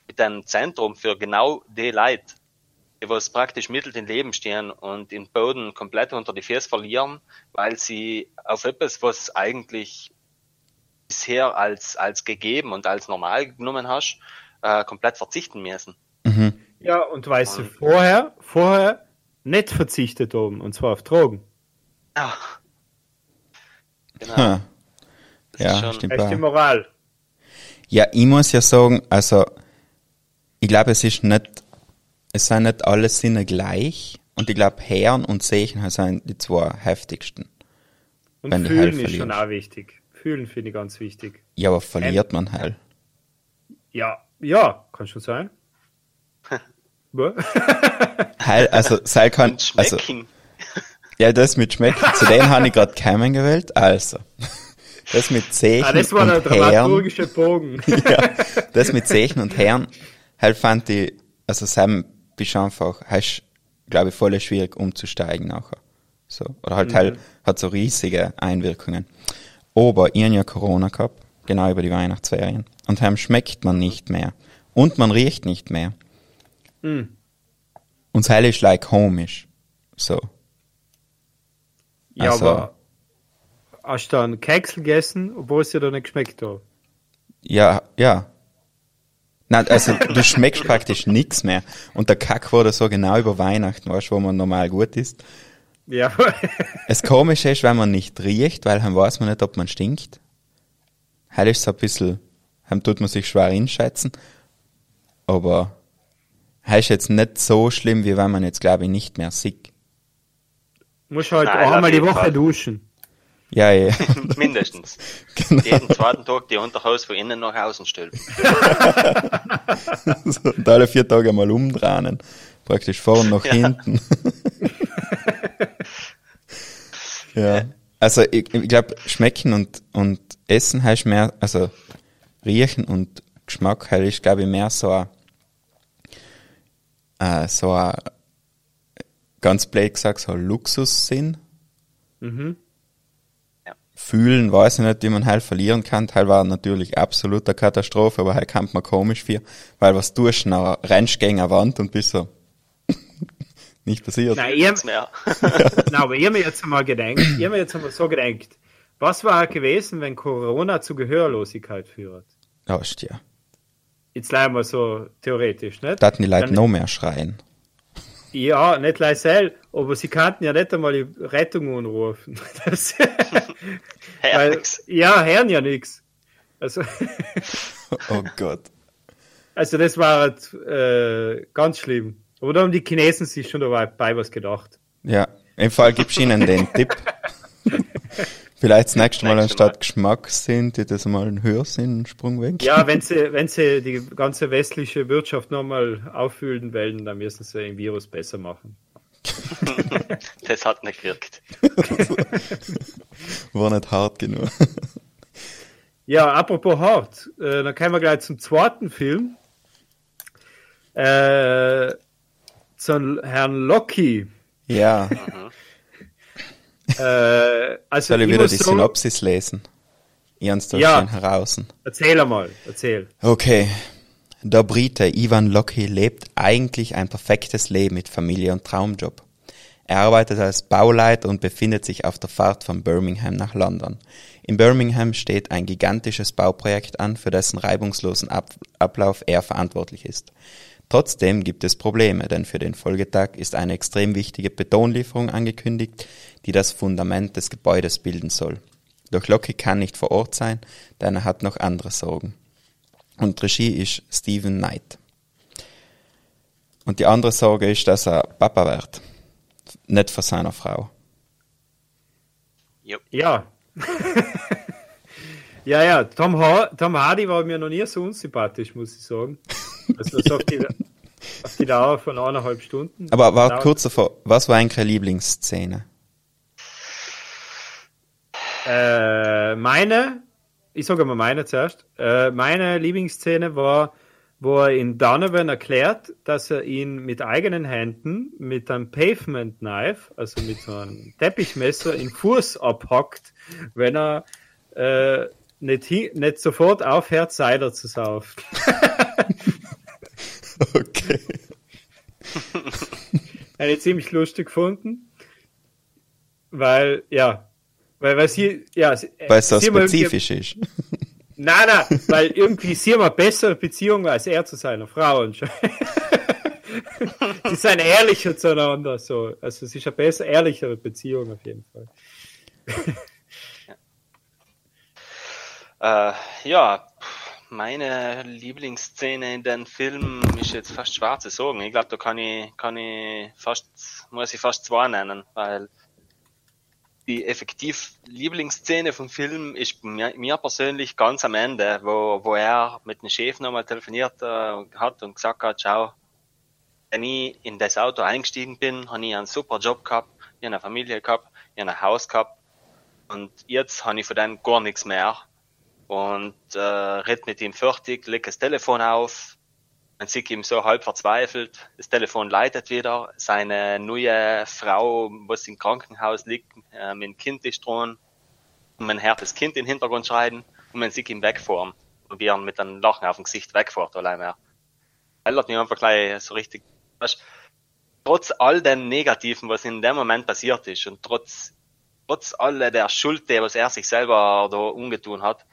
D: Mit einem Zentrum für genau die Leute, die was praktisch mittel im Leben stehen und den Boden komplett unter die Füße verlieren, weil sie auf etwas, was eigentlich bisher als, als gegeben und als normal genommen hast, äh, komplett verzichten müssen.
E: Ja, und weißt du,
D: Und-
E: vorher, vorher nicht verzichtet oben, und zwar auf Drogen.
D: Ja. Genau.
C: Hm.
D: Das ist
C: Ja,
D: schon-
C: stimmt.
E: Echte
C: auch.
E: Moral.
C: Ja, ich muss ja sagen, also ich glaube, es ist nicht, es sind nicht alle Sinne gleich und ich glaube, Hören und Sehen sind die zwei heftigsten.
E: Und fühlen
C: Heil
E: ist schon auch wichtig. Fühlen finde ich ganz wichtig.
C: Ja, aber verliert man halt.
E: Ja, ja, kann schon sein.
C: Heil, also, sei kann, also,
D: schmecken.
C: ja, das mit Schmecken, zu dem habe ich gerade keinen gewählt, also. Das mit Sehen
E: ah, das war der
C: und Hören.
E: dramaturgische Bogen.
C: ja, das mit Sehen und Herren, halt fand ich, also Sam bist einfach, hast, glaube ich, voll schwierig umzusteigen nachher. So. Oder halt, halt, hat so riesige Einwirkungen. Aber ich hab ja Corona gehabt, genau über die Weihnachtsferien. Und heim schmeckt man nicht mehr. Und man riecht nicht mehr. Und das Heil ist like komisch. So.
E: Ja,
C: Also-
E: aber hast du dann Keks gegessen, obwohl es dir da nicht geschmeckt hat?
C: Ja, ja. Nein, also du schmeckst praktisch nix mehr. Und der Kack wurde so genau über Weihnachten, weißt du, wo man normal gut ist.
E: Ja,
C: Das Komische ist, wenn man nicht riecht, weil dann weiß man nicht, ob man stinkt. Halt ist so ein bisschen, dann tut man sich schwer einschätzen. Aber halt ist jetzt nicht so schlimm, wie wenn man jetzt, glaube ich, nicht mehr sieht.
E: musst halt
D: Nein,
E: einmal die Woche
D: Fall.
E: duschen.
C: Ja, ja.
D: Mindestens.
C: genau.
D: Jeden zweiten Tag die Unterhose von innen nach außen stülpen.
C: So, und alle vier Tage mal umdrehen. Praktisch vorn nach
D: Ja.
C: hinten. ja. Also ich, ich glaube, schmecken und, und essen heißt mehr, also riechen und Geschmack halt ist, glaube ich, mehr so ein, äh, so ein, ganz blöd gesagt, so ein Luxussinn.
E: Mhm.
C: Fühlen, weiß ich nicht, wie man halt verlieren kann. Teil war natürlich absoluter Katastrophe, aber halt kann man komisch für, weil was tust, dann rennst gegen eine Wand und bist so, nicht passiert.
E: Nein, ich,
D: mehr.
E: Nein, aber ich habe mir jetzt einmal gedacht, ich habe mir jetzt einmal so gedacht, was war gewesen, wenn Corona zu Gehörlosigkeit führt?
C: Ja, ist ja.
E: Jetzt leider mal so theoretisch, nicht?
C: Da hatten die Leute
E: Dann-
C: noch mehr schreien.
E: Ja, nicht leisel, aber sie kannten ja nicht einmal die Rettung anrufen. Das,
D: Ja,
E: weil,
D: nix.
E: ja, hören ja nix. Also,
C: Oh Gott.
E: also das war halt, äh, ganz schlimm. Aber da haben die Chinesen sich schon dabei bei was gedacht.
C: Ja, im Fall gibst du ihnen den Tipp. Vielleicht das nächste Mal
D: Nächste
C: anstatt Geschmack sind, die das mal einen Hörsinn Sprung weg.
E: Ja, wenn sie, wenn sie die ganze westliche Wirtschaft nochmal auffüllen wollen, dann müssen sie den Virus besser machen.
D: Das hat nicht gewirkt.
C: War nicht hart genug.
E: Ja, apropos hart, äh, dann kommen wir gleich zum zweiten Film. Äh, zum Herrn Loki.
C: ja,
E: Äh, also
C: soll ich
E: ich
C: wieder die
E: sagen-
C: Synopsis lesen? Ernst
E: Ja.
C: heraus.
E: Erzähl einmal, erzähl.
C: Okay. Der Brite Ivan Locke lebt eigentlich ein perfektes Leben mit Familie und Traumjob. Er arbeitet als Bauleiter und befindet sich auf der Fahrt von Birmingham nach London. In Birmingham steht ein gigantisches Bauprojekt an, für dessen reibungslosen Ab Ablauf er verantwortlich ist. Trotzdem gibt es Probleme, denn für den Folgetag ist eine extrem wichtige Betonlieferung angekündigt, die das Fundament des Gebäudes bilden soll. Doch Locke kann nicht vor Ort sein, denn er hat noch andere Sorgen. Und Regie ist Stephen Knight. Und die andere Sorge ist, dass er Papa wird. Nicht von seiner Frau.
E: Ja. Ja, ja, Tom, ha Tom Hardy war mir noch nie so unsympathisch, muss ich sagen. Also so auf, die, auf die Dauer von eineinhalb Stunden.
C: Aber war
E: Dauer-
C: kurz davor, was war eigentlich eine Lieblingsszene?
E: Äh, meine, ich sage mal meine zuerst. Äh, meine Lieblingsszene war, wo er in Donovan erklärt, dass er ihn mit eigenen Händen mit einem Pavement Knife, also mit so einem Teppichmesser, in Fuß abhackt, wenn er äh, nicht, nicht sofort aufhört, Cider zu saufen.
C: Okay.
E: Ich ziemlich lustig gefunden. Weil, ja, weil, weil sie, ja,
C: Weil es so spezifisch ist.
E: Nein, nein, weil irgendwie sie haben eine bessere Beziehung als er zu seiner Frau. Und sie sind ehrlicher zueinander, so. Also es ist eine besser, ehrlichere Beziehung auf jeden Fall.
D: Äh, ja, meine Lieblingsszene in den Film ist jetzt fast schwer zu sagen. Ich glaube, da kann ich, kann ich fast, muss ich fast zwei nennen, weil die effektiv Lieblingsszene vom Film ist mir, persönlich ganz am Ende, wo, wo er mit dem Chef nochmal telefoniert äh, hat und gesagt hat, schau, wenn ich in das Auto eingestiegen bin, habe ich einen super Job gehabt, ich habe eine Familie gehabt, ich habe ein Haus gehabt und jetzt habe ich von dem gar nichts mehr. Und äh, red mit ihm fertig, leg das Telefon auf, man sieht ihm so halb verzweifelt, das Telefon leitet wieder, seine neue Frau, was im Krankenhaus liegt, äh, mit dem Kind ist dran, und man hört das Kind im Hintergrund schreien und man sieht ihn wegfahren und wie er mit einem Lachen auf dem Gesicht wegfährt, allein mehr. Er hat mich einfach gleich so richtig, weißt, trotz all dem Negativen, was in dem Moment passiert ist und trotz, trotz all der Schuld, die was er sich selber da umgetun hat,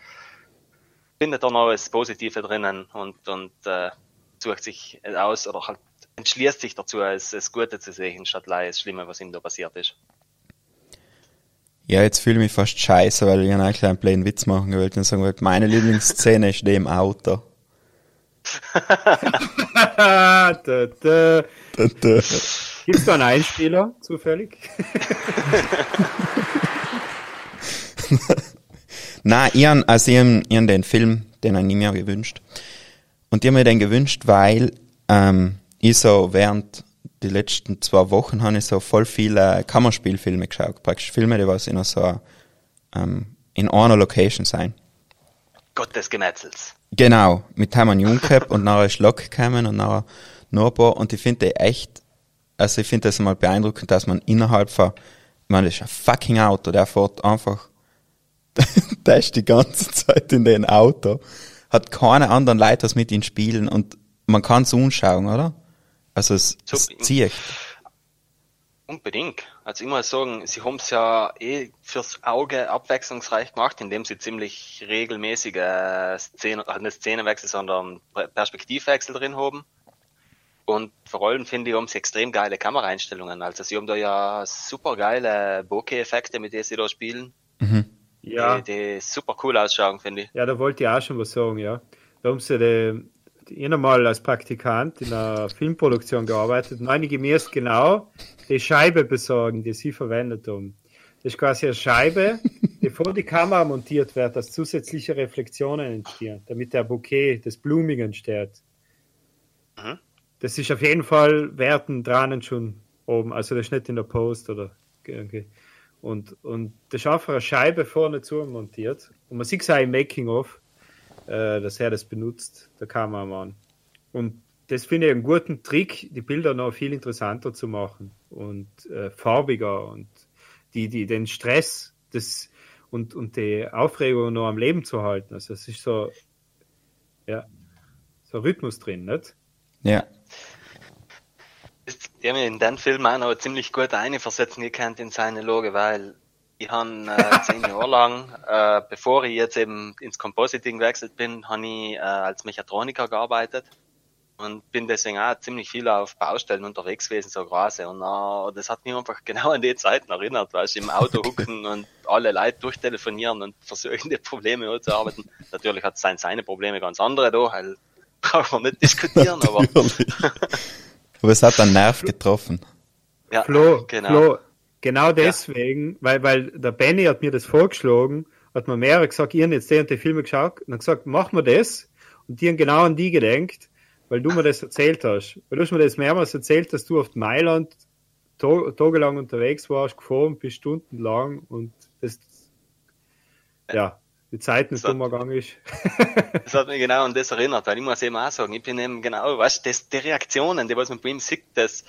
D: findet er noch das Positive drinnen und, und äh, sucht sich aus oder halt entschließt sich dazu, es, es Gute zu sehen, statt gleich das Schlimme, was ihm da passiert ist.
C: Ja, jetzt fühle ich mich fast scheiße, weil ich einen kleinen blöden Witz machen wollte und sagen wollte, meine Lieblingsszene ist die im Auto.
E: da, da.
C: Da, da.
E: Gibt's da einen Einspieler, zufällig?
C: Nein, ich also ich han, ich den Film, den habe ich mir gewünscht. Und ich habe mir den gewünscht, weil ähm, ich so während die letzten zwei Wochen habe ich so voll viele Kammerspielfilme geschaut. Praktisch Filme, die was in so ähm, in einer Location sein.
D: Gott des Gemetzels.
C: Genau, mit Hermann Jungkep und nachher ist Lok gekommen und nachher noch ein paar und ich finde die echt, also ich finde das mal beeindruckend, dass man innerhalb von, ich meine, das ist ein fucking Auto, der fährt einfach, der ist die ganze Zeit in dem Auto, hat keine anderen Leute, was mit ihm spielen und man kann es anschauen, oder? Also es,
D: So,
C: es zieht.
D: Unbedingt. Also ich muss sagen, sie haben es ja eh fürs Auge abwechslungsreich gemacht, indem sie ziemlich regelmäßige äh, Szenen, also nicht Szenenwechsel, sondern Per- Perspektivwechsel drin haben. Und vor allem finde ich, haben sie extrem geile Kameraeinstellungen. Also sie haben da ja super geile Bokeh-Effekte, mit denen sie da spielen,
E: Ja.
D: die, die super cool ausschauen, finde ich.
E: Ja, da wollte ich auch schon was sagen, ja. Da haben sie die, ich einmal als Praktikant in einer Filmproduktion gearbeitet und einige mir ist genau die Scheibe besorgen, die sie verwendet haben. Das ist quasi eine Scheibe, die vor die Kamera montiert wird, dass zusätzliche Reflexionen entstehen, damit der Bouquet, das Bluming entsteht.
D: Mhm.
E: Das ist auf jeden Fall Werten dran schon oben, also das ist nicht in der Post oder irgendwie. Und, und ist einfach eine Scheibe vorne zu montiert. Und man sieht es auch im Making-of, äh, dass er das benutzt, der Kameramann. Und das finde ich einen guten Trick, die Bilder noch viel interessanter zu machen und äh, farbiger und die, die, den Stress das, und, und die Aufregung noch am Leben zu halten. Also es ist so, ja, so Rhythmus drin, nicht?
C: Ja.
D: Die haben mich in den Film auch noch ziemlich gut einversetzen gekannt in seine Loge, weil ich habe äh, zehn Jahre lang, äh, bevor ich jetzt eben ins Compositing gewechselt bin, habe ich äh, als Mechatroniker gearbeitet und bin deswegen auch ziemlich viel auf Baustellen unterwegs gewesen, so Grase. Und äh, das hat mich einfach genau an die Zeiten erinnert, weil ich im Auto hucken und alle Leute durchtelefonieren und versuchen, die Probleme anzuarbeiten. Natürlich hat sein seine Probleme ganz andere da, weil brauchen wir nicht diskutieren, aber
C: Aber es hat einen Nerv getroffen.
D: ja,
E: Flo,
D: genau.
E: Flo, genau deswegen, weil, weil der Benny hat mir das vorgeschlagen hat man mehrere gesagt, ihr habt jetzt die und die Filme geschaut und dann gesagt, mach wir das und die haben genau an die gedenkt, weil du mir das erzählt hast. Weil du hast mir das mehrmals erzählt, dass du auf Mailand tagelang unterwegs warst, gefahren bist, stundenlang und das, ja, die Zeit nicht
D: So.
E: umgegangen ist.
D: Das hat mich genau an das erinnert, weil ich muss eben auch sagen, ich bin eben genau, weißt du, die Reaktionen, die was man bei ihm sieht, dass,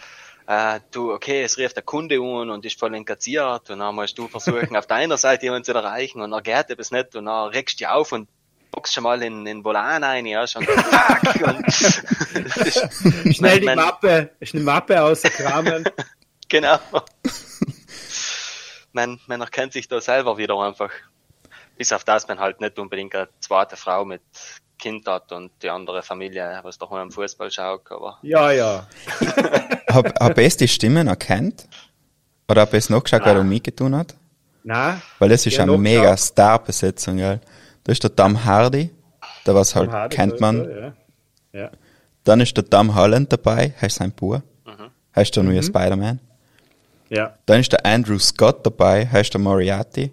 D: äh, du, okay, es rief der Kunde an und ist voll engagiert und dann musst du versuchen, auf deiner Seite jemanden zu erreichen und dann geht etwas nicht und dann regst du dich auf und bockst schon mal in den Volan rein, ja, schon, fuck, und, ist,
E: Schnell die
D: mein-
E: Mappe, schnell die Mappe auskramen.
D: Genau. man, man erkennt sich da selber wieder einfach. Bis auf das man halt nicht unbedingt eine zweite Frau mit Kind hat und die andere Familie, was daheim am Fußball schaut, aber
E: Ja, ja.
C: Hab, hab es die Stimmen erkannt? Oder hab es noch geschaut, weil er
D: Nein.
C: mitgetan hat?
E: Na,
C: Weil das ist
E: Ja,
C: eine mega. Star-Besetzung, gell? Da ist der Tom Hardy, der was halt
E: Hardy,
C: kennt man.
E: so, Ja. ja.
C: Dann ist der Tom Holland dabei, heißt sein Bub. Heißt der neue Spider-Man.
E: Ja,
C: Dann ist der Andrew Scott dabei, heißt der Moriarty.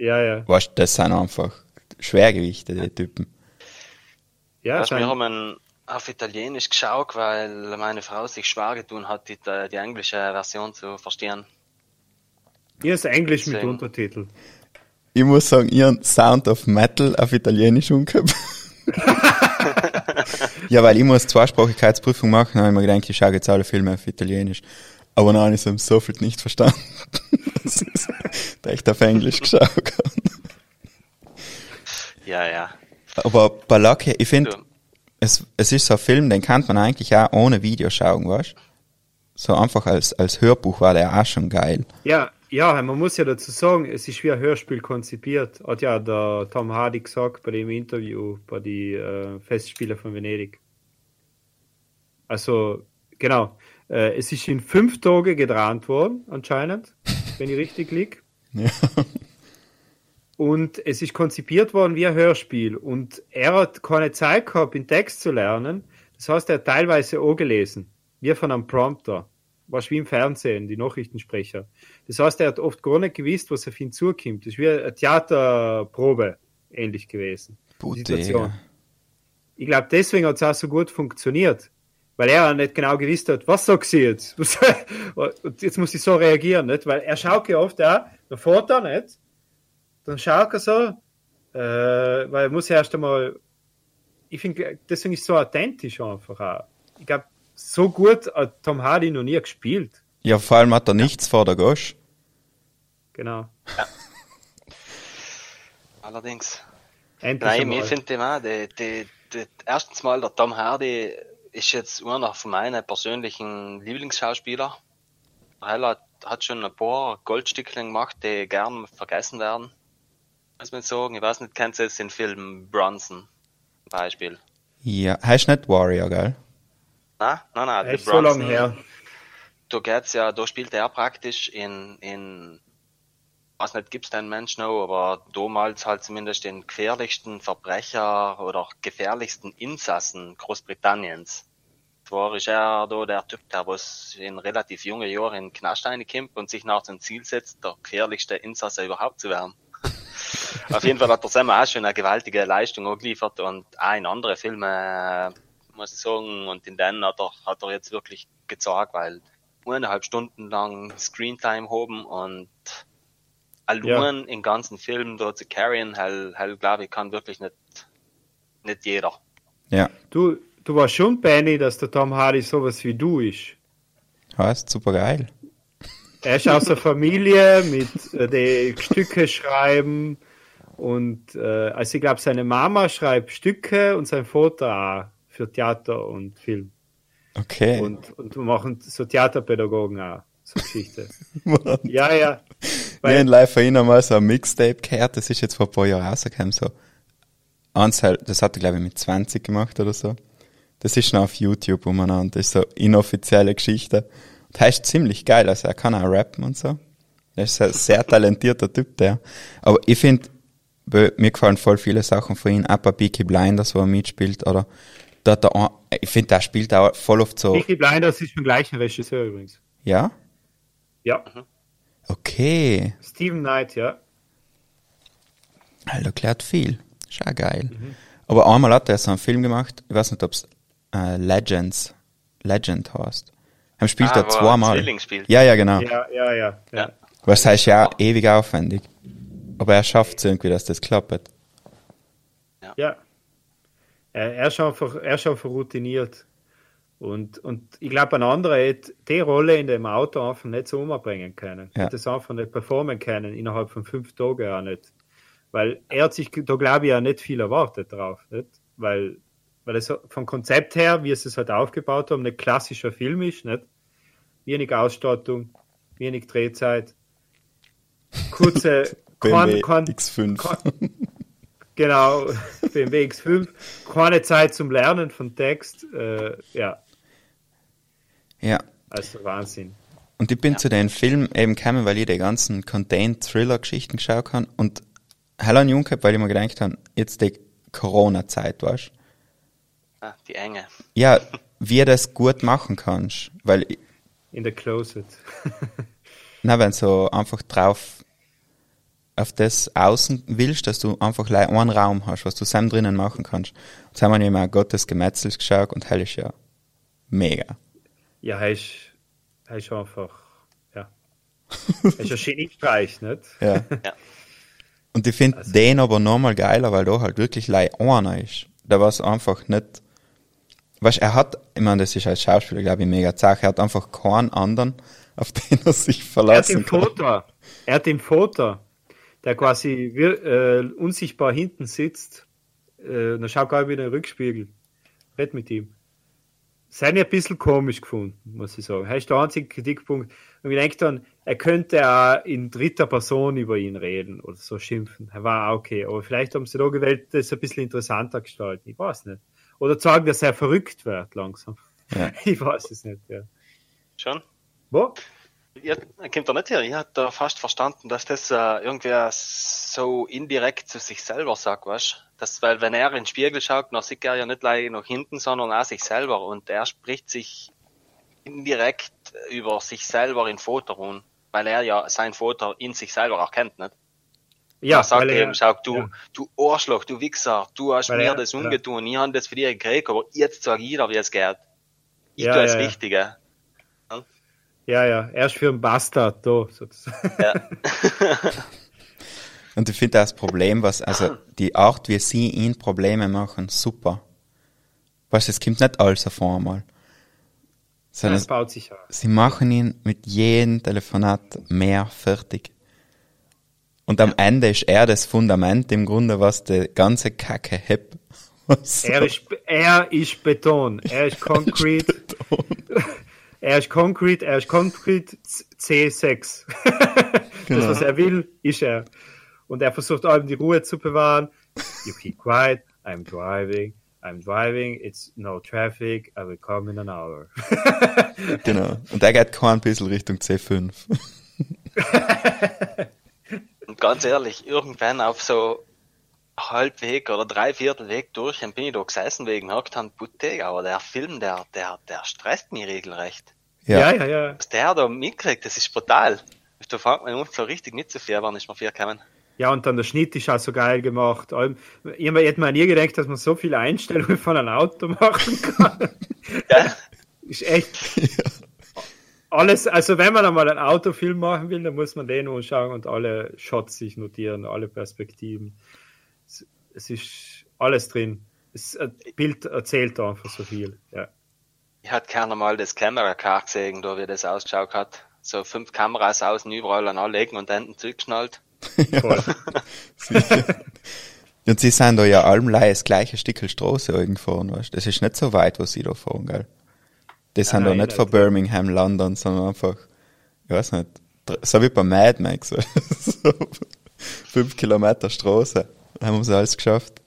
E: Ja, ja.
C: Weißt das sind einfach Schwergewichte, die Typen.
E: Ja,
D: weißt, wir haben auf Italienisch geschaut, weil meine Frau sich schwer getun hat, die, die englische Version zu verstehen.
E: hier ist Englisch mit
D: Deswegen.
E: Untertitel.
C: Ich muss sagen, ihren Sound of Metal auf Italienisch umgehabt. ja, weil ich muss Zweisprachigkeitsprüfung machen, habe ich mir gedacht, ich schaue jetzt alle Filme auf Italienisch. Aber nein, ich habe so viel nicht verstanden. das ist, da ich auf Englisch geschaut habe.
D: Ja, ja.
C: Aber Lucky, ich finde, es, es ist so ein Film, den kann man eigentlich auch ohne Video schauen, weißt So einfach als, als Hörbuch war der auch schon geil.
E: Ja, ja, man muss ja dazu sagen, es ist wie ein Hörspiel konzipiert. Hat ja der Tom Hardy gesagt bei dem Interview bei die äh, Festspiele von Venedig. Also, genau. Äh, es ist in fünf Tage gedreht worden, anscheinend, wenn ich richtig liege.
C: Ja.
E: Und es ist konzipiert worden wie ein Hörspiel. Und er hat keine Zeit gehabt, den Text zu lernen. Das heißt, er hat teilweise auch gelesen. Wie von einem Prompter. Was wie im Fernsehen, die Nachrichtensprecher. Das heißt, er hat oft gar nicht gewusst, was auf ihn zukommt. Das ist wie eine Theaterprobe ähnlich gewesen. Situation.
C: ja.
E: Ich glaube, deswegen hat es auch so gut funktioniert. Weil er auch nicht genau gewusst hat, was sagt sie jetzt? Und jetzt muss ich so reagieren, nicht? Weil er schaut ja oft auch, der fährt er nicht, dann schaut er so, äh, weil er muss ja erst einmal, ich finde, deswegen ist es so authentisch einfach auch. Ich glaube, so gut hat Tom Hardy noch nie gespielt.
C: ja, vor allem hat er nichts vor der Gosch.
E: Genau.
D: allerdings.
E: Endlich
D: Nein,
E: einmal.
D: mir finde ich auch, die, die, die, erstens mal, der Tom Hardy ist jetzt einer von meinen persönlichen Lieblingsschauspieler. Er hat, hat schon ein paar Goldstückchen gemacht, die gern vergessen werden. Muss man sagen, ich weiß nicht, kennst du jetzt den Film Bronson? Beispiel.
C: Ja, heißt nicht Warrior, gell?
D: Na, nein, nein,
E: Er
D: der
E: ist so lange her.
D: Da geht's ja, da spielt er praktisch in, in, weiß nicht, gibt's den Mensch noch, aber damals halt zumindest den gefährlichsten Verbrecher oder gefährlichsten Insassen Großbritanniens. Zwar ist er da der Typ, der was in relativ jungen Jahren in Knast reinkommt und sich nach dem Ziel setzt, der gefährlichste Insasse überhaupt zu werden. Auf jeden Fall hat der Sam auch schon eine gewaltige Leistung angeliefert und auch in andere Filme, äh, muss ich sagen, und in denen hat er, hat er jetzt wirklich gezeigt, weil eineinhalb Stunden lang Screentime haben und allein im ganzen Film dort zu carryen, hell, hell, glaube ich, kann wirklich nicht, nicht jeder.
C: Ja,
E: Du, du warst schon Benny, dass der Tom Hardy sowas wie du ist.
C: heißt super geil.
E: Er ist aus der Familie mit äh, die Stücke schreiben und äh, also ich glaube seine Mama schreibt Stücke und sein Vater auch für Theater und Film
C: Okay.
E: und und wir machen so Theaterpädagogen auch so Geschichte. Ja ja,
C: Wir
E: weil
C: haben live vorhin einmal so ein Mixtape gehört, das ist jetzt vor ein paar Jahren rausgekommen, so. Eins halt, das hat er glaube ich mit 20 gemacht oder so. Das ist noch auf YouTube umeinander, das ist so inoffizielle Geschichte. Das heißt ziemlich geil, also er kann auch rappen und so. Er ist ein sehr talentierter Typ, der. Aber ich finde, mir gefallen voll viele Sachen von ihm, auch bei Peaky Blinders, wo er mitspielt, oder da, ein- ich finde, der spielt auch voll oft so,
E: Peaky Blinders ist vom gleichen Regisseur übrigens.
C: ja?
E: Ja,
C: Okay.
E: Steven Knight, ja.
C: Halt, erklärt viel. Ist auch geil. Aber einmal hat er so einen Film gemacht, ich weiß nicht, ob's äh, Legends, Legend heißt. Er spielt
D: Ah,
C: da
D: er
C: zweimal. Ja, ja, genau.
E: Ja, ja, ja. ja.
D: Ja.
C: Was heißt ja ewig aufwendig. Aber er schafft es irgendwie, dass das klappt.
E: Ja. Er, er, ist einfach, er ist einfach routiniert. Und, und ich glaube, ein anderer hätte die Rolle in dem Auto einfach nicht so umbringen können.
C: Ja.
E: Hätte es einfach nicht performen können, innerhalb von fünf Tagen auch nicht. Weil er hat sich, da glaube ich, auch nicht viel erwartet drauf. Nicht? Weil, weil es vom Konzept her, wie es es halt aufgebaut haben, nicht klassischer Film ist. Nicht? Wenig Ausstattung, wenig Drehzeit, kurze, kein, kein,
C: X5.
E: Genau, BMW X5. Keine Zeit zum Lernen von Text. Äh, ja,
C: Ja.
E: also Wahnsinn.
C: Und ich bin zu den Film eben gekommen, weil ich die ganzen Contained-Thriller-Geschichten geschaut habe und Helen Jung gehabt, weil ich mir gedacht habe, jetzt die Corona-Zeit, weißt
D: Ah, die Enge.
C: Ja, wie du das gut machen kannst. Weil, ich-
E: In der Closet.
C: na, wenn so einfach drauf auf das außen willst, dass du einfach einen Raum hast, was du zusammen drinnen machen kannst. Jetzt haben wir eben auch Gottes Gemetzels geschaut und hell ist ja mega.
E: Ja, er ist, er ist einfach, ja. Er ist ein Geniestreich, nicht?
C: Ja.
D: Ja.
C: Und ich finde den aber nochmal geiler, weil da halt wirklich lei einer ist. Da war es einfach nicht. Weißt er hat, ich meine, das ist als Schauspieler, glaube ich, mega zach. Er hat einfach keinen anderen, auf den er sich
E: Er hat
C: verlassen
E: den
C: kann.
E: Foto, er hat den Foto, der quasi wir, äh, unsichtbar hinten sitzt. Äh, dann schaut gerade wieder in den Rückspiegel. Red mit ihm. Sei ein bisschen komisch gefunden, muss ich sagen. Er ist der einzige Kritikpunkt. Und ich denke dann, er könnte auch in dritter Person über ihn reden oder so schimpfen. Er war auch okay. Aber vielleicht haben sie da gewählt, das ein bisschen interessanter gestalten. Ich weiß nicht. Oder sagen, dass er verrückt wird langsam.
C: Ja.
E: Ich weiß es nicht, ja.
D: Schon?
E: Wo?
D: Ja, kommt er nicht her. Ich hatte da fast verstanden, dass das äh, irgendwer so indirekt zu sich selber sagt, weißt das, Weil wenn er in den Spiegel schaut, dann sieht er ja nicht gleich nach hinten, sondern auch sich selber. Und er spricht sich indirekt über sich selber in Foto rum, weil er ja sein Foto in sich selber auch kennt, nicht?
E: Ja,
D: er sagt
E: weil er-
D: eben, schau, du,
E: ja.
D: du Arschloch, du Wichser, du hast
E: Weil
D: mir
E: er-
D: das
E: ja.
D: umgetun, ich habe das für dich gekriegt, aber jetzt sag ich dir, wie es geht. Ich
E: Ja,
D: tue das
E: ja, ja.
D: Richtige.
E: Ja, ja, erst für einen Bastard da, sozusagen.
D: Ja.
C: Und ich finde das Problem, was, also die Art, wie sie ihn Probleme machen, super. Weißt du, es kommt nicht alles auf einmal. Sondern
E: Das baut sich auf.
C: sie machen ihn mit jedem Telefonat mehr fertig. Und am Ende ist er das Fundament im Grunde, was die ganze Kacke hebt. Was
E: Er ist, er ist Beton, er ist Concrete, er ist Concrete, er ist Concrete C6. Das, was er will, ist er. Und er versucht allem die Ruhe zu bewahren. You keep quiet, I'm driving, I'm driving, it's no traffic, I will come in an hour.
C: Genau. Und er geht kein bisschen Richtung C5.
D: Und ganz ehrlich, irgendwann auf so Halbweg oder Dreiviertelweg durch, dann bin ich da gesessen wegen Hacktan Butte, aber der Film, der, der, der stresst mich regelrecht.
E: Ja, ja, ja.
D: Was der da mitkriegt, das ist brutal. Da fängt man an, so richtig mitzufiebern, ist mir viel gekommen.
E: Ja, und dann der Schnitt ist auch so geil gemacht. Ich hätte mir nie gedacht, dass man so viele Einstellungen von einem Auto machen kann.
D: Ja,
E: Ist echt. Alles, also wenn man einmal einen Autofilm machen will, dann muss man den anschauen und alle Shots sich notieren, alle Perspektiven. Es, ist alles drin. Das Bild erzählt einfach so viel. Ja.
D: ich hatte gerne mal das Camera Car gesehen, da wie das ausgeschaut hat. So fünf Kameras außen überall an alle Ecken und Enden zugeschnallt.
E: Voll.
C: Und sie sind da ja allem das gleiche Stückel Straße irgendwo, weißt du? Das ist nicht so weit, wo sie da fahren, gell? Die sind da nicht von. Birmingham, London, sondern einfach, ich weiß nicht, so wie bei Mad Max, so fünf Kilometer Straße. Haben sie alles geschafft.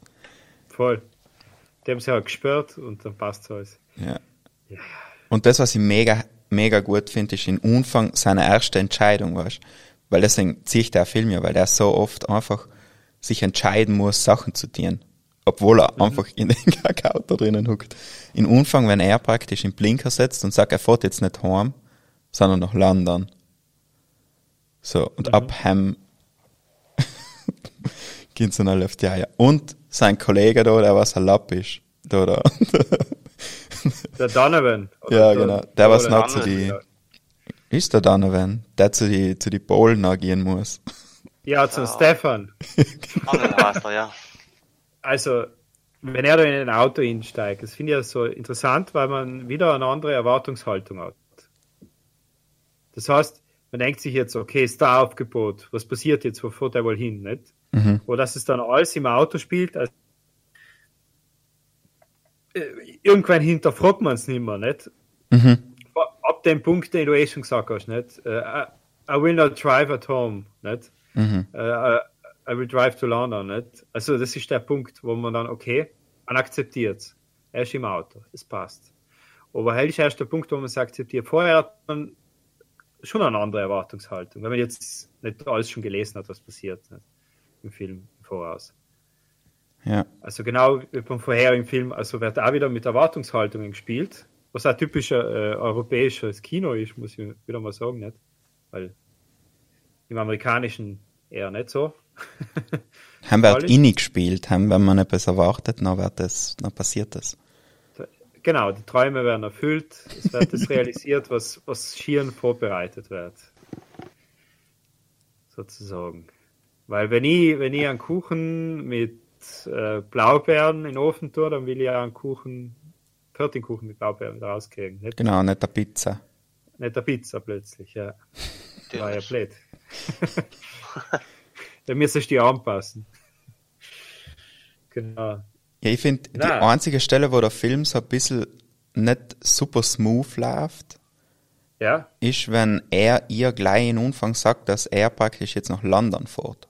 E: Voll. Die haben sie auch gesperrt und dann passt alles.
C: Ja. Und das, was ich mega, mega gut finde, ist in Anfang seine erste Entscheidung, weißt? Weil deswegen ziehe ich der Film ja, weil der so oft einfach sich entscheiden muss, Sachen zu tun. Obwohl er einfach in den Kakao da drinnen huckt. In Anfang, wenn er praktisch in Blinker setzt und sagt, er fährt jetzt nicht heim, sondern nach London. So, und ab hem Gehen sie noch Luft, ja, ja. Und sein Kollege da, der was ein Lapp ist. Da, da.
E: Der Donovan. oder
C: Ja,
E: der-
C: genau. Der, was
E: oder-
C: noch zu die, ist der Donovan, der zu die, zu die Polen noch gehen muss.
E: Ja, zum Stefan.
D: Heißt er, ja.
E: Also, wenn er da in ein Auto einsteigt, das finde ich ja so interessant, weil man wieder eine andere Erwartungshaltung hat. Das heißt, man denkt sich jetzt, okay, Star-Aufgebot, was passiert jetzt, wo fährt er wohl hin, nicht?
C: Mhm.
E: Wo das es dann alles im Auto spielt, also, äh, irgendwann hinterfragt man es nicht mehr, nicht?
C: Mhm.
E: Ab dem Punkt, den du eh schon gesagt hast, nicht? Äh, I, will not drive at home, nicht?
C: Mhm.
E: äh, I, I will drive to London, nicht? Also das ist der Punkt, wo man dann, okay, man akzeptiert Er ist im Auto, es passt. Aber hell ist erst der Punkt, wo man es akzeptiert. Vorher hat man schon eine andere Erwartungshaltung, wenn man jetzt nicht alles schon gelesen hat, was passiert nicht? Im Film im Voraus.
C: Ja.
E: Also genau wie beim vorherigen Film, also wird auch wieder mit Erwartungshaltungen gespielt, was ein typischer äh, europäisches Kino ist, muss ich wieder mal sagen, nicht? Weil im amerikanischen eher nicht so.
C: Haben wir
E: Alles?
C: innig gespielt, haben, wenn man etwas erwartet, dann wird das, dann passiert das.
E: Genau, die Träume werden erfüllt, es wird das realisiert, was, was schieren vorbereitet wird. Sozusagen. Weil wenn ich, wenn ich einen Kuchen mit äh, Blaubeeren in den Ofen tue, dann will ich auch einen Kuchen, Kuchen mit Blaubeeren rauskriegen. Nicht,
C: Genau, nicht der Pizza.
E: nicht der Pizza plötzlich, ja. War ja blöd. da müsstest du dich anpassen. Genau.
C: Ja, ich finde, die einzige Stelle, wo der Film so ein bisschen nicht super smooth läuft,
E: Ja,
C: ist, wenn er ihr gleich in Anfang sagt, dass er praktisch jetzt nach London fährt.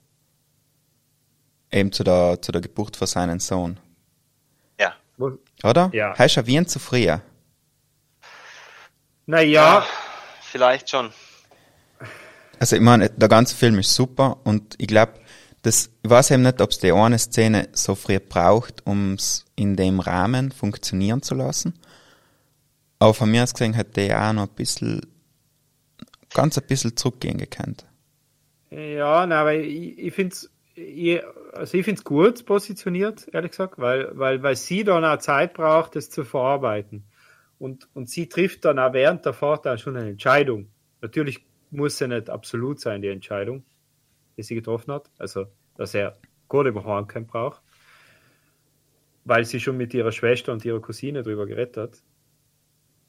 C: Eben zu der, zu der Geburt von seinem Sohn.
D: Ja.
C: Oder?
E: Ja.
C: Heißt er wie zu früh?
E: naja,
D: Vielleicht schon.
C: Also ich meine, der ganze Film ist super und ich glaube, das, ich weiß eben nicht, ob es die eine Szene so früh braucht, um es in dem Rahmen funktionieren zu lassen. Aber von mir aus gesehen hätte der auch noch ein bisschen, ganz ein bisschen zurückgehen gekannt.
E: Ja, na, aber ich, ich finde es also ich find's gut positioniert, ehrlich gesagt, weil, weil, weil sie dann auch Zeit braucht, das zu verarbeiten. Und, und sie trifft dann auch während der Fahrt auch schon eine Entscheidung. Natürlich muss sie nicht absolut sein, die Entscheidung, die sie getroffen hat. Also, dass er gut über Heimkehr braucht. Weil sie schon mit ihrer Schwester und ihrer Cousine drüber geredet hat.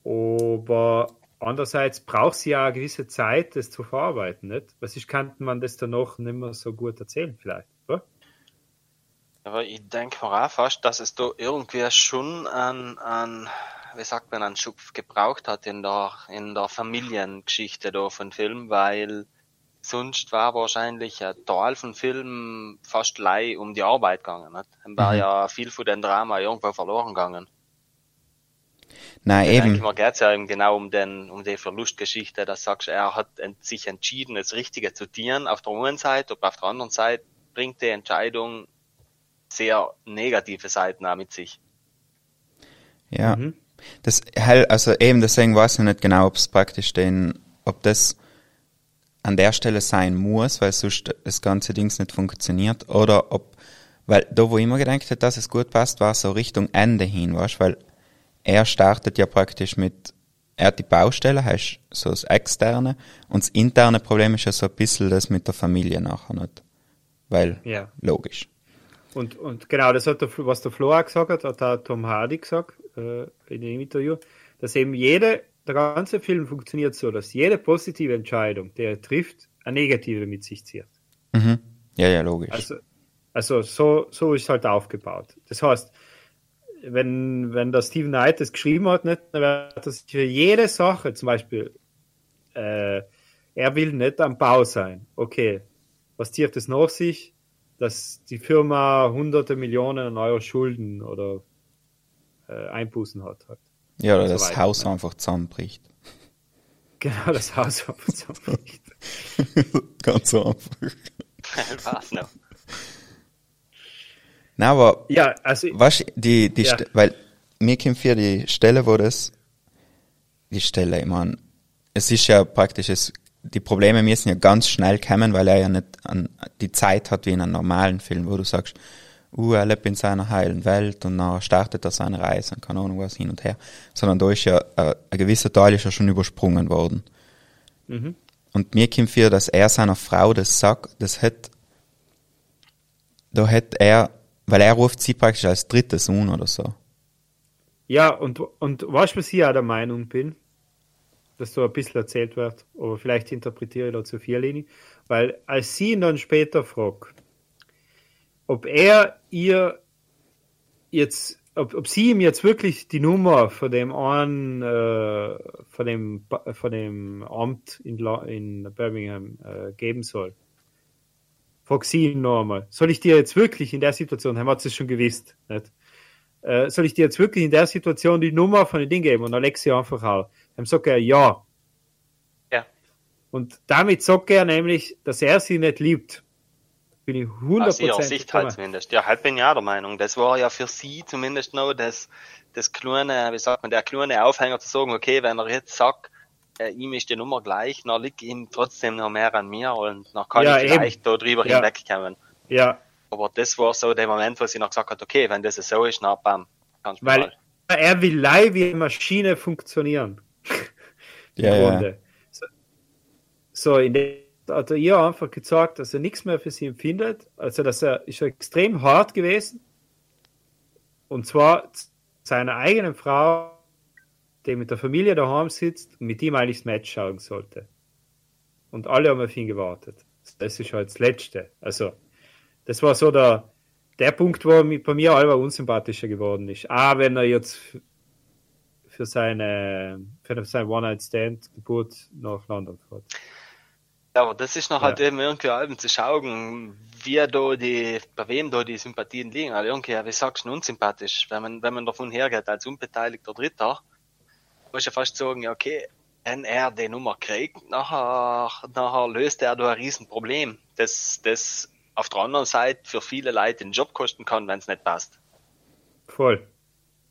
E: Aber andererseits braucht sie ja eine gewisse Zeit, das zu verarbeiten, nicht? Weil sonst kann man das danach nicht mehr so gut erzählen, vielleicht, oder?
D: Aber ich denke mir auch fast, dass es da irgendwie schon ein, ein wie sagt man, einen Schupf gebraucht hat in der, in der Familiengeschichte da von Film, weil sonst war wahrscheinlich ein Teil von Film fast lei um die Arbeit gegangen. Nicht? Dann war
C: Mhm.
D: ja viel von dem Drama irgendwo verloren gegangen.
C: Nein,
D: Ich denke
C: eben.
D: mal, geht's ja eben genau um den, um die Verlustgeschichte, dass sagst, er hat ent- sich entschieden, das Richtige zu tun auf der einen Seite, aber auf der anderen Seite bringt die Entscheidung sehr negative Seiten auch mit sich.
C: Ja.
E: Mhm.
C: Das, hell- also eben deswegen weiß ich nicht genau, ob es praktisch den, ob das an der Stelle sein muss, weil sonst das ganze Dings nicht funktioniert, oder ob, weil da, wo ich immer gedacht hätte, dass es gut passt, war so Richtung Ende hin, weißt, weil er startet ja praktisch mit, er hat die Baustelle, heißt so das Externe, und das interne Problem ist ja so ein bisschen das mit der Familie nachher nicht. Weil,
E: Ja.
C: logisch.
E: Und, und genau, das hat der, Flo- was der Flo auch gesagt hat, hat auch Tom Hardy gesagt äh, in dem Interview, dass eben jede, der ganze Film funktioniert so, dass jede positive Entscheidung, die er trifft, eine negative mit sich zieht.
C: Mhm. Ja, ja, logisch.
E: Also, also so, so ist es halt aufgebaut. Das heißt, wenn, wenn der Steven Knight das geschrieben hat, nicht, dann wird das für jede Sache, zum Beispiel, äh, er will nicht am Bau sein. Okay, was zieht das nach sich? Dass die Firma hunderte Millionen Euro Schulden oder äh, Einbußen hat. Halt.
C: ja, oder
E: so
C: das
E: weiter,
C: Haus
E: ne?
C: einfach zusammenbricht.
E: Genau, das Haus auf zusammenbricht.
C: Ganz so einfach.
D: Was noch?
C: Na, aber
E: Ja, also
C: Was die, die
E: Ja.
C: Weil mir kommt für die Stelle, wo das, die Stelle, ich meine, es ist ja praktisch, es die Probleme müssen ja ganz schnell kommen, weil er ja nicht an, die Zeit hat wie in einem normalen Film, wo du sagst, uh, er lebt in seiner heilen Welt und dann startet er seine Reise und keine Ahnung was hin und her. Sondern da ist ja, äh, ein gewisser Teil ist ja schon übersprungen worden.
E: Mhm.
C: Und mir kommt vor, dass er seiner Frau das sagt, das hat, da hat er, weil er ruft sie praktisch als dritter Sohn oder so.
E: Ja, und, und was ich auch der Meinung bin? Dass so ein bisschen erzählt wird, aber vielleicht interpretiere ich da zu viel, Lini. Weil als sie ihn dann später fragt, ob er ihr jetzt, ob, ob sie ihm jetzt wirklich die Nummer von dem einen, äh, von dem, von dem Amt in, La in Birmingham äh, geben soll. Frag noch einmal. Soll ich dir jetzt wirklich in der Situation, haben wir es schon gewusst, nicht? Äh, soll ich dir jetzt wirklich in der Situation die Nummer von dem Ding geben? Und sie einfach auch. Dann sagt er ja.
D: Ja.
E: Und damit sagt er nämlich, dass er sie nicht liebt. Bin ich
D: Aus ihrer
E: 100%
D: Sicht halt zumindest. Ja, halt bin ich auch der Meinung. Das war ja für sie zumindest noch das, das kleine, wie sagt man, der kleine Aufhänger zu sagen, okay, wenn er jetzt sagt, äh, ihm ist die Nummer gleich, dann liegt ihm trotzdem noch mehr an mir und dann kann
E: Ja,
D: ich vielleicht da drüber
E: Ja.
D: hinwegkommen.
E: Ja,
D: Aber das war so der Moment, wo sie noch gesagt hat, okay, wenn das so ist, na bam, kannst du
E: weil
D: mal.
E: er will live wie eine Maschine funktionieren.
C: Ja, ja.
E: So, so in der hat er ihr einfach gezeigt, dass er nichts mehr für sie empfindet. Also, dass er ist extrem hart gewesen. Und zwar seiner eigenen Frau, die mit der Familie daheim sitzt und mit ihm eigentlich das Match schauen sollte. Und alle haben auf ihn gewartet. Das ist halt das Letzte. Also, das war so der, der Punkt, wo bei mir Alba unsympathischer geworden ist. Ah, wenn er jetzt für seine, für sein One-Night-Stand-Geburt nach London fährt.
D: Ja, aber das ist noch
E: Ja.
D: halt eben irgendwie Alben zu schauen, wie da die, bei wem da die Sympathien liegen. Also irgendwie, wie sagst du, unsympathisch. Wenn man, wenn man davon hergeht, als unbeteiligter Dritter, muss ich ja fast sagen, ja, okay, wenn er die Nummer kriegt, nachher, nachher löst er da ein Riesenproblem, das, das auf der anderen Seite für viele Leute den Job kosten kann, wenn es nicht passt.
E: Voll.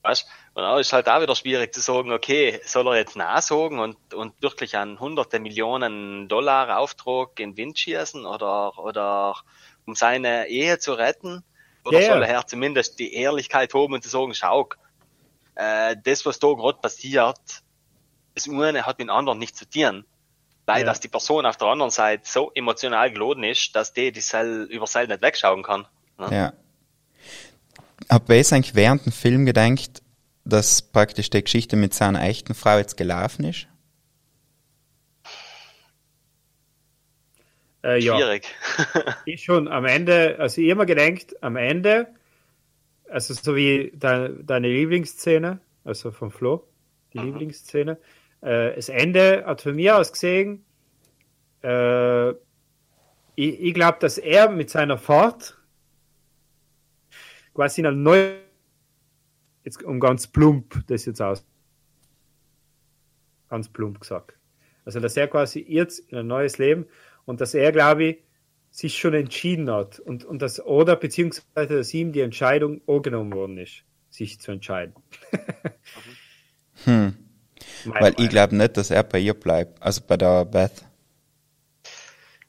D: Weißt? Und dann ist halt auch wieder schwierig zu sagen, okay, soll er jetzt nachsagen und, und wirklich einen hunderte Millionen Dollar Auftrag in den Wind schießen oder, oder um seine Ehe zu retten? Oder
E: ja.
D: soll er zumindest die Ehrlichkeit haben und zu sagen, schau, äh, das, was da gerade passiert, das eine hat mit dem anderen nichts zu tun. Weil,
E: Ja.
D: dass die Person auf der anderen Seite so emotional geladen ist, dass die, die Sel über Sel nicht wegschauen kann. Ne?
C: Ja. Hab ich eigentlich während dem Film gedacht, dass praktisch die Geschichte mit seiner echten Frau jetzt gelaufen ist?
E: Äh, ja.
D: Schwierig.
E: Ich schon am Ende, also ich immer gedenkt, am Ende, also so wie deine, deine Lieblingsszene, also von Flo, die Lieblingsszene, äh, das Ende hat von mir aus gesehen, äh, ich, ich glaube, dass er mit seiner Fahrt quasi in eine neue, jetzt um ganz plump das jetzt aus, ganz plump gesagt. Also, dass er quasi jetzt in ein neues Leben und dass er, glaube ich, sich schon entschieden hat und, und das, oder beziehungsweise, dass ihm die Entscheidung angenommen worden ist, sich zu entscheiden.
C: Hm.
E: Meine
C: Weil ich
E: Meinung.
C: glaube nicht, dass er bei ihr bleibt. Also bei der Beth.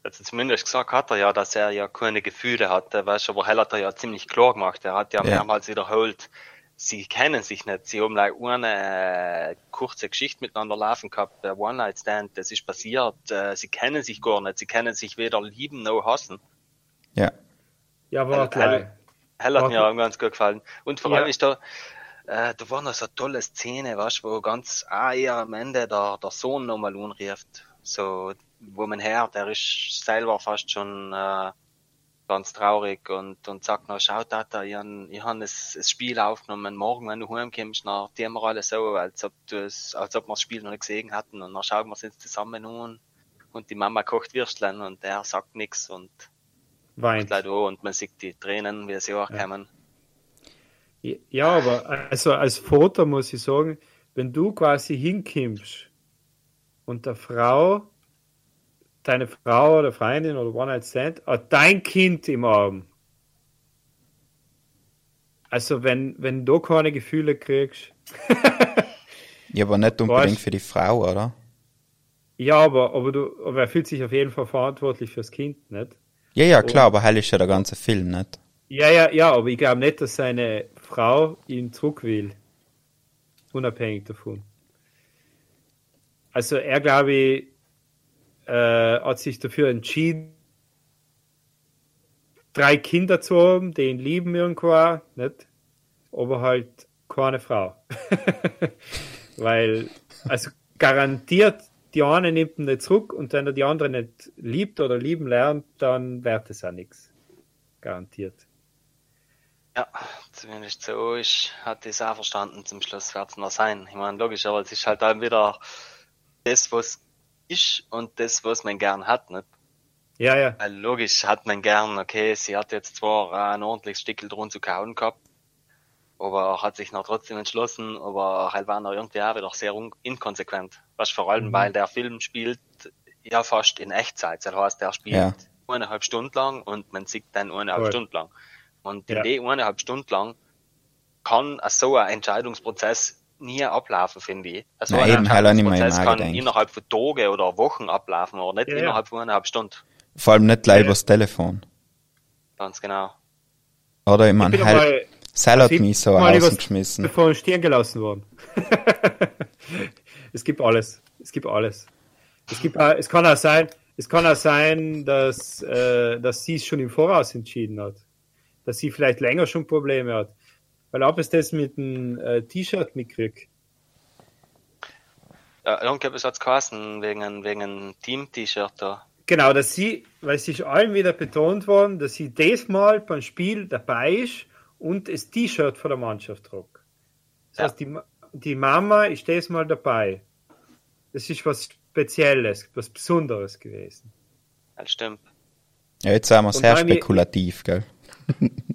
D: Also zumindest gesagt hat er ja, dass er ja keine Gefühle hatte, weißt du, aber Hell hat er ja ziemlich klar gemacht. Er hat ja,
C: Ja.
D: mehrmals wiederholt, sie kennen sich nicht. Sie haben like eine äh, kurze Geschichte miteinander laufen gehabt, der One-Night-Stand, das ist passiert. Äh, sie kennen sich gar nicht. Sie kennen sich weder lieben noch hassen.
C: Ja.
E: Ja, war
D: Hell-
E: klar.
D: Hell- Hell hat mir auch ganz gut gefallen. Und vor
E: Ja.
D: allem ist da, äh, da war noch so eine tolle Szene, weißt du, wo ganz ah, eher am Ende der, der Sohn nochmal anrieft. So, wo man hört, der ist selber fast schon äh, ganz traurig und, und sagt noch, schau Tata, ich han, ich han das, das Spiel aufgenommen, morgen, wenn du heimkommst, dann tun wir alles so, als ob du es, als ob wir das Spiel noch nicht gesehen hatten und dann schauen wir es jetzt zusammen an und die Mama kocht Würstchen und er sagt nichts und
E: Weint.
D: leider an und man sieht die Tränen, wie sie auch kommen.
E: Ja, aber also als Vater muss ich sagen, wenn du quasi hinkommst und der Frau, deine Frau oder Freundin oder One Night Stand, hat dein Kind im Arm. Also wenn, wenn du keine Gefühle kriegst,
C: Ja, aber nicht unbedingt
E: Weißt-
C: für die Frau, oder?
E: Ja, aber, aber, du, aber er fühlt sich auf jeden Fall verantwortlich fürs Kind, nicht?
C: Ja, ja, klar, aber hell ist ja der ganze Film, nicht?
E: Ja, ja, ja, aber ich glaube nicht, dass seine Frau ihn zurück will. Unabhängig davon. Also er, glaube ich, äh, hat sich dafür entschieden, drei Kinder zu haben, die ihn lieben irgendwo, nicht? Aber halt keine Frau. Weil, also garantiert, die eine nimmt ihn nicht zurück und wenn er die andere nicht liebt oder lieben lernt, dann wird es auch nichts. Garantiert.
D: Ja, zumindest so ich hat das auch verstanden. Zum Schluss wird es noch sein. Ich meine, logisch, aber es ist halt dann wieder das, was ist und das, was man gern hat, nicht?
E: Ja, ja.
D: Weil logisch hat man gern, okay, sie hat jetzt zwar ein ordentliches Stickel drum zu kauen gehabt, aber hat sich noch trotzdem entschlossen, aber halt war noch irgendwie auch wieder sehr inkonsequent. Was vor allem,
E: Mhm.
D: weil der Film spielt ja fast in Echtzeit. Das heißt, der spielt
C: Ja.
D: eineinhalb Stunden lang und man sieht dann eineinhalb
E: Voll.
D: Stunden lang. Und in
E: Ja.
D: die eineinhalb Stunden lang kann so ein Entscheidungsprozess nie ablaufen, finde ich. Also
C: Na
D: ein
C: eben, halt nicht
D: kann
C: Magen
D: innerhalb von Tagen oder Wochen ablaufen, aber nicht
E: Ja,
D: innerhalb von eineinhalb Stunden.
C: Vor allem nicht gleich
E: Ja.
C: übers Telefon.
D: Ganz genau.
C: Oder ich
E: Ich
C: mein,
E: bin
C: hell,
E: einmal-
C: Sal hat
E: ich
C: mich so
E: mal übers
C: rausgeschmissen.
E: Vor den Stirn gelassen worden. es gibt alles. Es gibt alles. Es, gibt, auch- es kann auch sein, es kann auch sein, dass, äh, dass sie es schon im Voraus entschieden hat. Dass sie vielleicht länger schon Probleme hat. Weil ob es das mit dem äh, T-Shirt mitkriegt.
D: Ja, irgendetwas hat's geheißen, wegen, wegen einem Team-T-Shirt da.
E: Genau, dass sie, weil es ist allen wieder betont worden, dass sie diesmal beim Spiel dabei ist und das T-Shirt von der Mannschaft trug. Das
D: Ja.
E: heißt, die, die Mama ist diesmal dabei. Das ist was Spezielles, was Besonderes gewesen.
D: Das stimmt.
C: Ja, jetzt sind wir sehr spekulativ, gell?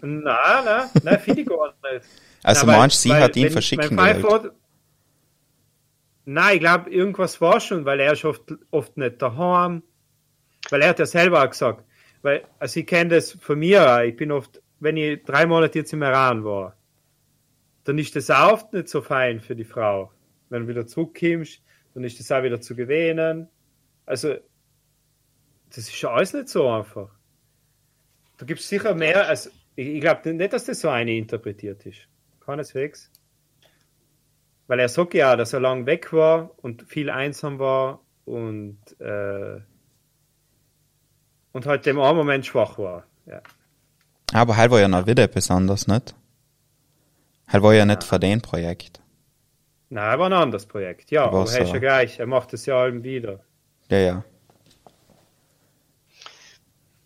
E: Nein, nein, nein, finde ich gar nicht.
C: Also
E: Nein,
C: meinst du, sie hat ihn verschicken gewollt?
E: Pfeiffer- Nein, ich glaube, irgendwas war schon, weil er ist oft, oft nicht daheim. Weil er hat ja selber auch gesagt, weil, also ich kenne das von mir auch, ich bin oft, wenn ich drei Monate jetzt im Iran war, dann ist das auch oft nicht so fein für die Frau. Wenn du wieder zurückkommst, dann ist das auch wieder zu gewähnen. Also, das ist schon alles nicht so einfach. Da gibt es sicher mehr, als, ich, glaube nicht, dass das so eine interpretiert ist. Keineswegs. Weil er sagt ja, dass er lang weg war und viel einsam war und, äh, und halt im einen Moment schwach war. Ja.
C: Aber halt war ja noch wieder besonders, nicht? Halt war ja nicht für den Projekt.
E: Nein, war ein anderes Projekt. Ja, aber er ist ja gleich. Er macht das ja allem wieder.
C: Ja, ja.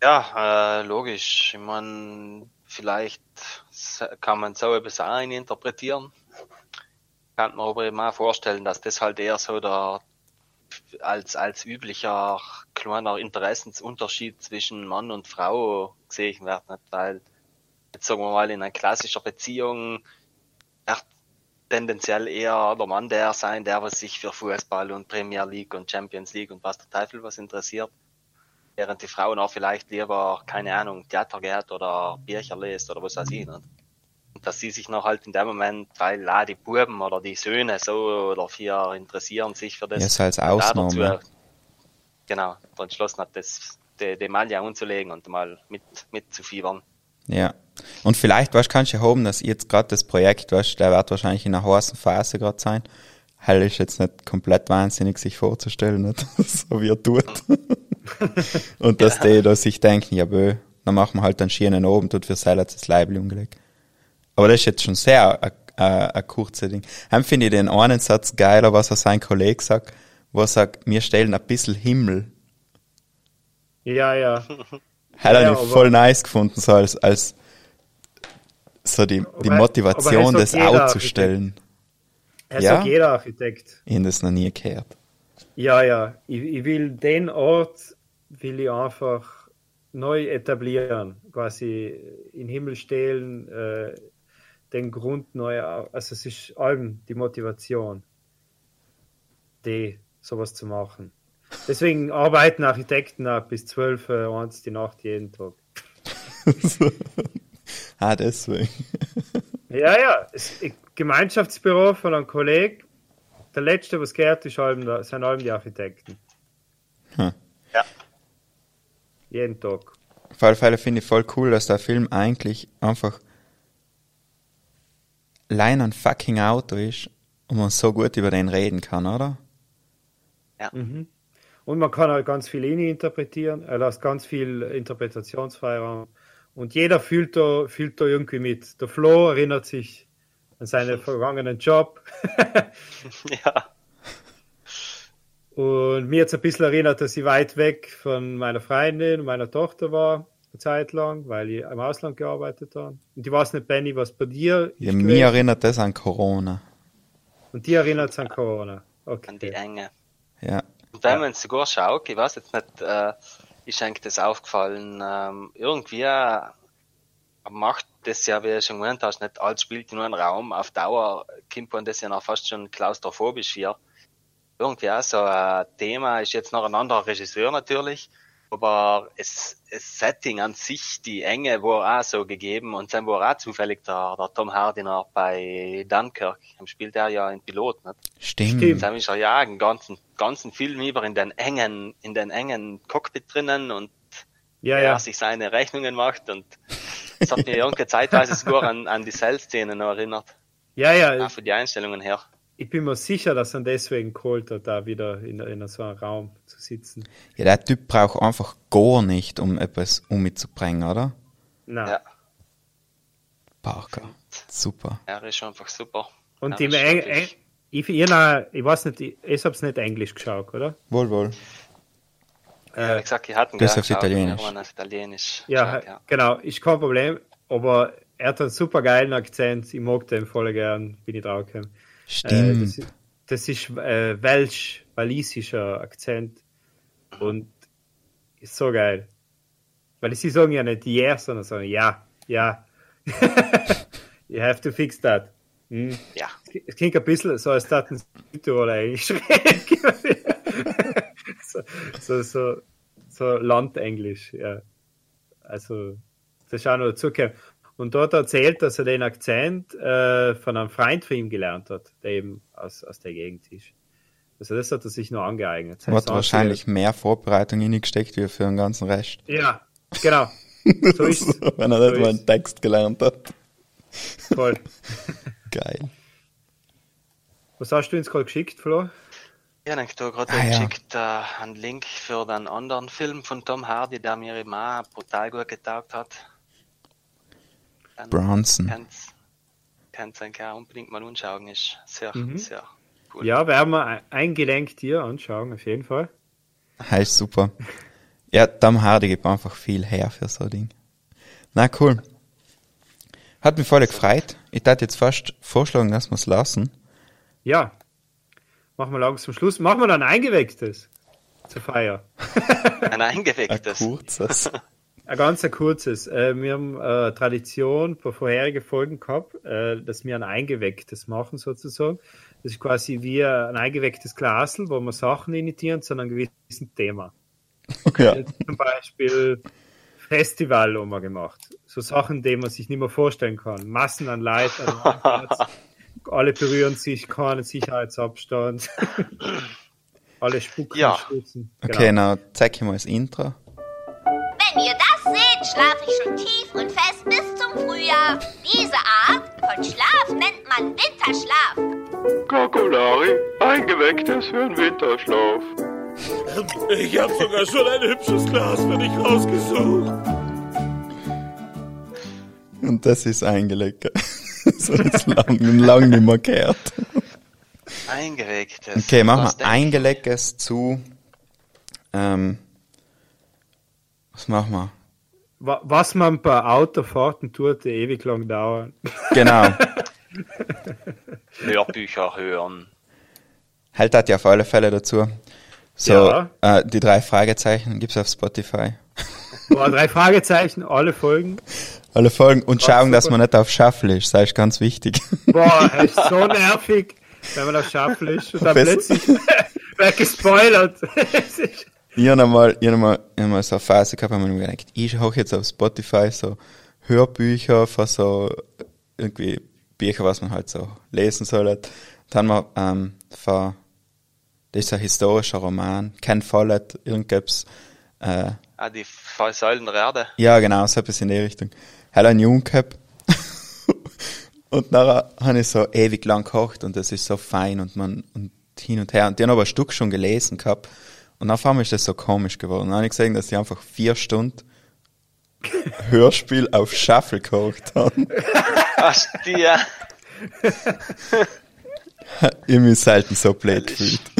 D: Ja, äh, logisch. Ich meine, vielleicht kann man so etwas auch interpretieren. Kann man aber eben auch vorstellen, dass das halt eher so der als, als üblicher kleiner Interessensunterschied zwischen Mann und Frau gesehen wird. Nicht? Weil, jetzt sagen wir mal, in einer klassischen Beziehung wird tendenziell eher der Mann der sein, der was sich für Fußball und Premier League und Champions League und was der Teufel was interessiert während die Frauen auch vielleicht lieber, keine Ahnung, Theater geht oder Bücher liest oder was weiß ich nicht. Und dass sie sich noch halt in dem Moment, weil ah, die Buben oder die Söhne so dafür interessieren sich für das.
C: Ja, so als Ausnahme.
D: dazu, genau, dann entschlossen hat, das, die, die Malja umzulegen und mal mit, mitzufiebern.
C: Ja. Und vielleicht, weißt, kannst du hoffen, dass jetzt gerade das Projekt, weißt, der wird wahrscheinlich in einer heißen Phase gerade sein. Hell ist jetzt nicht komplett wahnsinnig, sich vorzustellen, nicht? so wie er tut. Und dass die da sich denken, ja, bö, dann machen wir halt einen schönen oben, tut für Seil das Leibel umgelegt. Aber das ist jetzt schon sehr ein ein kurzer Ding. Dann finde ich den einen Satz geiler, was er sein Kollege sagt, wo er sagt, wir stellen ein bisschen Himmel.
E: Ja, ja.
C: Hat
E: Ja,
C: er
E: aber-
C: voll nice gefunden, so als, als so die, die
E: Aber-
C: Motivation,
E: aber
C: das auszustellen.
E: Er
C: Ja?
E: sagt jeder Architekt.
C: Ich habe das noch nie gehört.
E: Ja, ja. Ich, ich will den Ort, will ich einfach neu etablieren. Quasi in den Himmel stellen, äh, den Grund neu, also es ist allem die Motivation, die sowas zu machen. Deswegen arbeiten Architekten auch bis 12 Uhr eins die Nacht jeden Tag.
C: ah, deswegen.
E: Ja, ja, es, ich- Gemeinschaftsbüro von einem Kollegen, der letzte, was gehört, ist allem, sind allem die Architekten. Jeden Tag.
C: Auf alle Fälle finde ich voll cool, dass der Film eigentlich einfach allein ein fucking Auto ist und man so gut über den reden kann, oder?
E: Und man kann halt ganz viel interpretieren. Er lässt ganz viel Interpretationsfreiraum. Und jeder fühlt da, fühlt da irgendwie mit. Der Flo erinnert sich an seinen vergangenen Job.
D: ja.
E: Und mir jetzt ein bisschen erinnert, dass ich weit weg von meiner Freundin und meiner Tochter war, eine Zeit lang, weil ich im Ausland gearbeitet habe. Und ich weiß nicht, Benny, was bei dir
C: Ja,
E: ist
C: mir
E: gewesen.
C: erinnert das an Corona.
E: Und die erinnert es an Corona.
D: An die
E: Okay.
D: Enge.
C: Ja.
D: Und wenn man sogar schaut, ich weiß jetzt nicht, äh, ist eigentlich das aufgefallen, ähm, irgendwie äh, macht das ja, wie du schon gemeint hast, nicht alles spielt in nur einem Raum. Auf Dauer kommt man das ja noch fast schon klaustrophobisch hier. Irgendwie auch so ein Thema ist jetzt noch ein anderer Regisseur natürlich, aber es, es Setting an sich, die Enge war auch so gegeben und dann war auch zufällig der, der Tom Hardy noch bei Dunkirk, Dann spielt er ja in Pilot, nicht?
C: Stimmt.
E: Stimmt.
D: Jetzt ist er ja einen ganzen, ganzen Film über in den engen, in den engen Cockpit drinnen und
E: Ja,
D: er
E: ja.
D: sich seine Rechnungen macht und das hat mir irgendwie zeitweise sogar an, an die Cell-Szene noch erinnert.
E: Ja, ja.
D: Auch für die Einstellungen her.
E: Ich bin mir sicher, dass er deswegen geholt hat, da wieder in, in so einem Raum zu sitzen.
C: Ja, der Typ braucht einfach gar nicht, um etwas umzubringen, oder?
E: Nein.
D: Ja,
C: Parker. Super.
D: er ist einfach super.
E: Und im Eng. Eng, ich, ich, na, ich weiß nicht, ich, ich hab's nicht Englisch geschaut, oder?
C: Wohl, wohl.
D: Ja, wie gesagt, ich hatte ihn
C: das
D: gleich
C: auf Italienisch.
D: Italienisch.
E: Ja,
D: ja.
E: genau, ist kein Problem, aber er hat einen super geilen Akzent, ich mag den voll gern, bin ich draufgekommen. Äh,
C: Stimmt.
E: das, ist- das ist äh, Welsch, walisischer Akzent und ist so geil. Weil sie sagen ja nicht yeah, sondern sagen ja, ja. you have to fix that. Hm.
D: ja.
E: Es klingt ein bisschen so, als hätten Südtiroler Englisch reden. so, so, so, so Landenglisch, ja. Also, das ist auch noch dazugekommen. Und dort erzählt, dass er den Akzent äh, von einem Freund von ihm gelernt hat, der eben aus, aus der Gegend ist. Also das hat er sich nur angeeignet. Das
C: Hat wahrscheinlich mehr Vorbereitung hingesteckt wie für den ganzen Rest.
E: Ja, genau. So ist es.
C: Wenn er
E: So
C: nicht mal einen Text gelernt hat.
E: Voll.
C: Geil.
E: Was hast du uns gerade geschickt, Flo?
D: Ich habe gerade
C: Ah, ja.
D: geschickt äh, einen Link für den anderen Film von Tom Hardy, der mir auch brutal gut getaugt hat. Dann
C: Bronson.
D: Kann's, kann's eigentlich auch unbedingt mal anschauen, ist sehr, sehr cool.
E: Ja, werden wir ein- eingelenkt hier anschauen, auf jeden Fall.
C: Heißt super. Ja, Tom Hardy gibt einfach viel her für so ein Ding. Na, cool. Hat mich voll gefreut. Ich tat jetzt fast vorschlagen, dass wir es lassen.
E: Ja. Machen wir langsam zum Schluss. Machen wir dann eingewecktes zur Feier.
D: Ein eingewecktes.
C: kurzes.
E: Ein ganz ein kurzes. Äh, wir haben äh, Tradition bei vorherigen Folgen gehabt, äh, dass wir ein eingewecktes machen sozusagen. Das ist quasi wie ein eingewecktes Glasel, wo wir Sachen imitieren zu einem gewissen Thema.
C: ja.
E: Jetzt zum Beispiel Festival haben wir gemacht. So Sachen, die man sich nicht mehr vorstellen kann. Massen an Platz. Alle berühren sich, keinen Sicherheitsabstand. Alle spucken
D: Ja.
E: und stutzen.
C: Okay, na, zeig ich mal das Intro.
F: Wenn ihr das seht, schlafe ich schon tief und fest bis zum Frühjahr. Diese Art von Schlaf nennt man Winterschlaf.
G: Kakulari, eingewecktes für den Winterschlaf.
H: Ich habe sogar schon ein hübsches Glas für dich rausgesucht.
C: Und das ist eingelegt. so jetzt lang, lang nicht mehr gehört.
D: Eingewecktes.
C: Okay, machen wir eingelegtes zu. Ähm, was machen wir?
E: Wa- Was man bei Autofahrten tut, die ewig lang dauern.
C: Genau.
D: Hörbücher hören.
C: Hält das ja auf alle Fälle dazu. So,
E: Ja.
C: äh, die drei Fragezeichen gibt's auf Spotify.
E: Boah, drei Fragezeichen, alle Folgen.
C: Alle Folgen und schauen, dass man nicht auf Shuffle ist, das ist ganz wichtig.
E: Boah, das ist so nervig, wenn man das schaffen ist und dann
C: Was?
E: plötzlich wird gespoilert. Es ist-
C: Ich habe einmal, ich hab einmal, ich hab mal so eine Phase gehabt, wo man mir gedacht, ich hoch jetzt auf Spotify so Hörbücher von so irgendwie Bücher, was man halt so lesen soll. Dann haben wir ähm, von, das ist ein historischer Roman, Ken Follett, irgendwas, äh,
D: Ah, die Säulen der Erde.
C: Ja, genau, so etwas in die Richtung. Hat einen Jungen gehabt. und nachher habe ich so ewig lang gekocht und das ist so fein und man, und hin und her. Und die haben aber ein Stück schon gelesen gehabt. Und auf einmal ist das so komisch geworden. Dann habe ich gesehen, dass die einfach vier Stunden Hörspiel auf Shuffle gekocht haben.
D: Ach, die, ja.
C: ich mich selten so blöd gefühlt.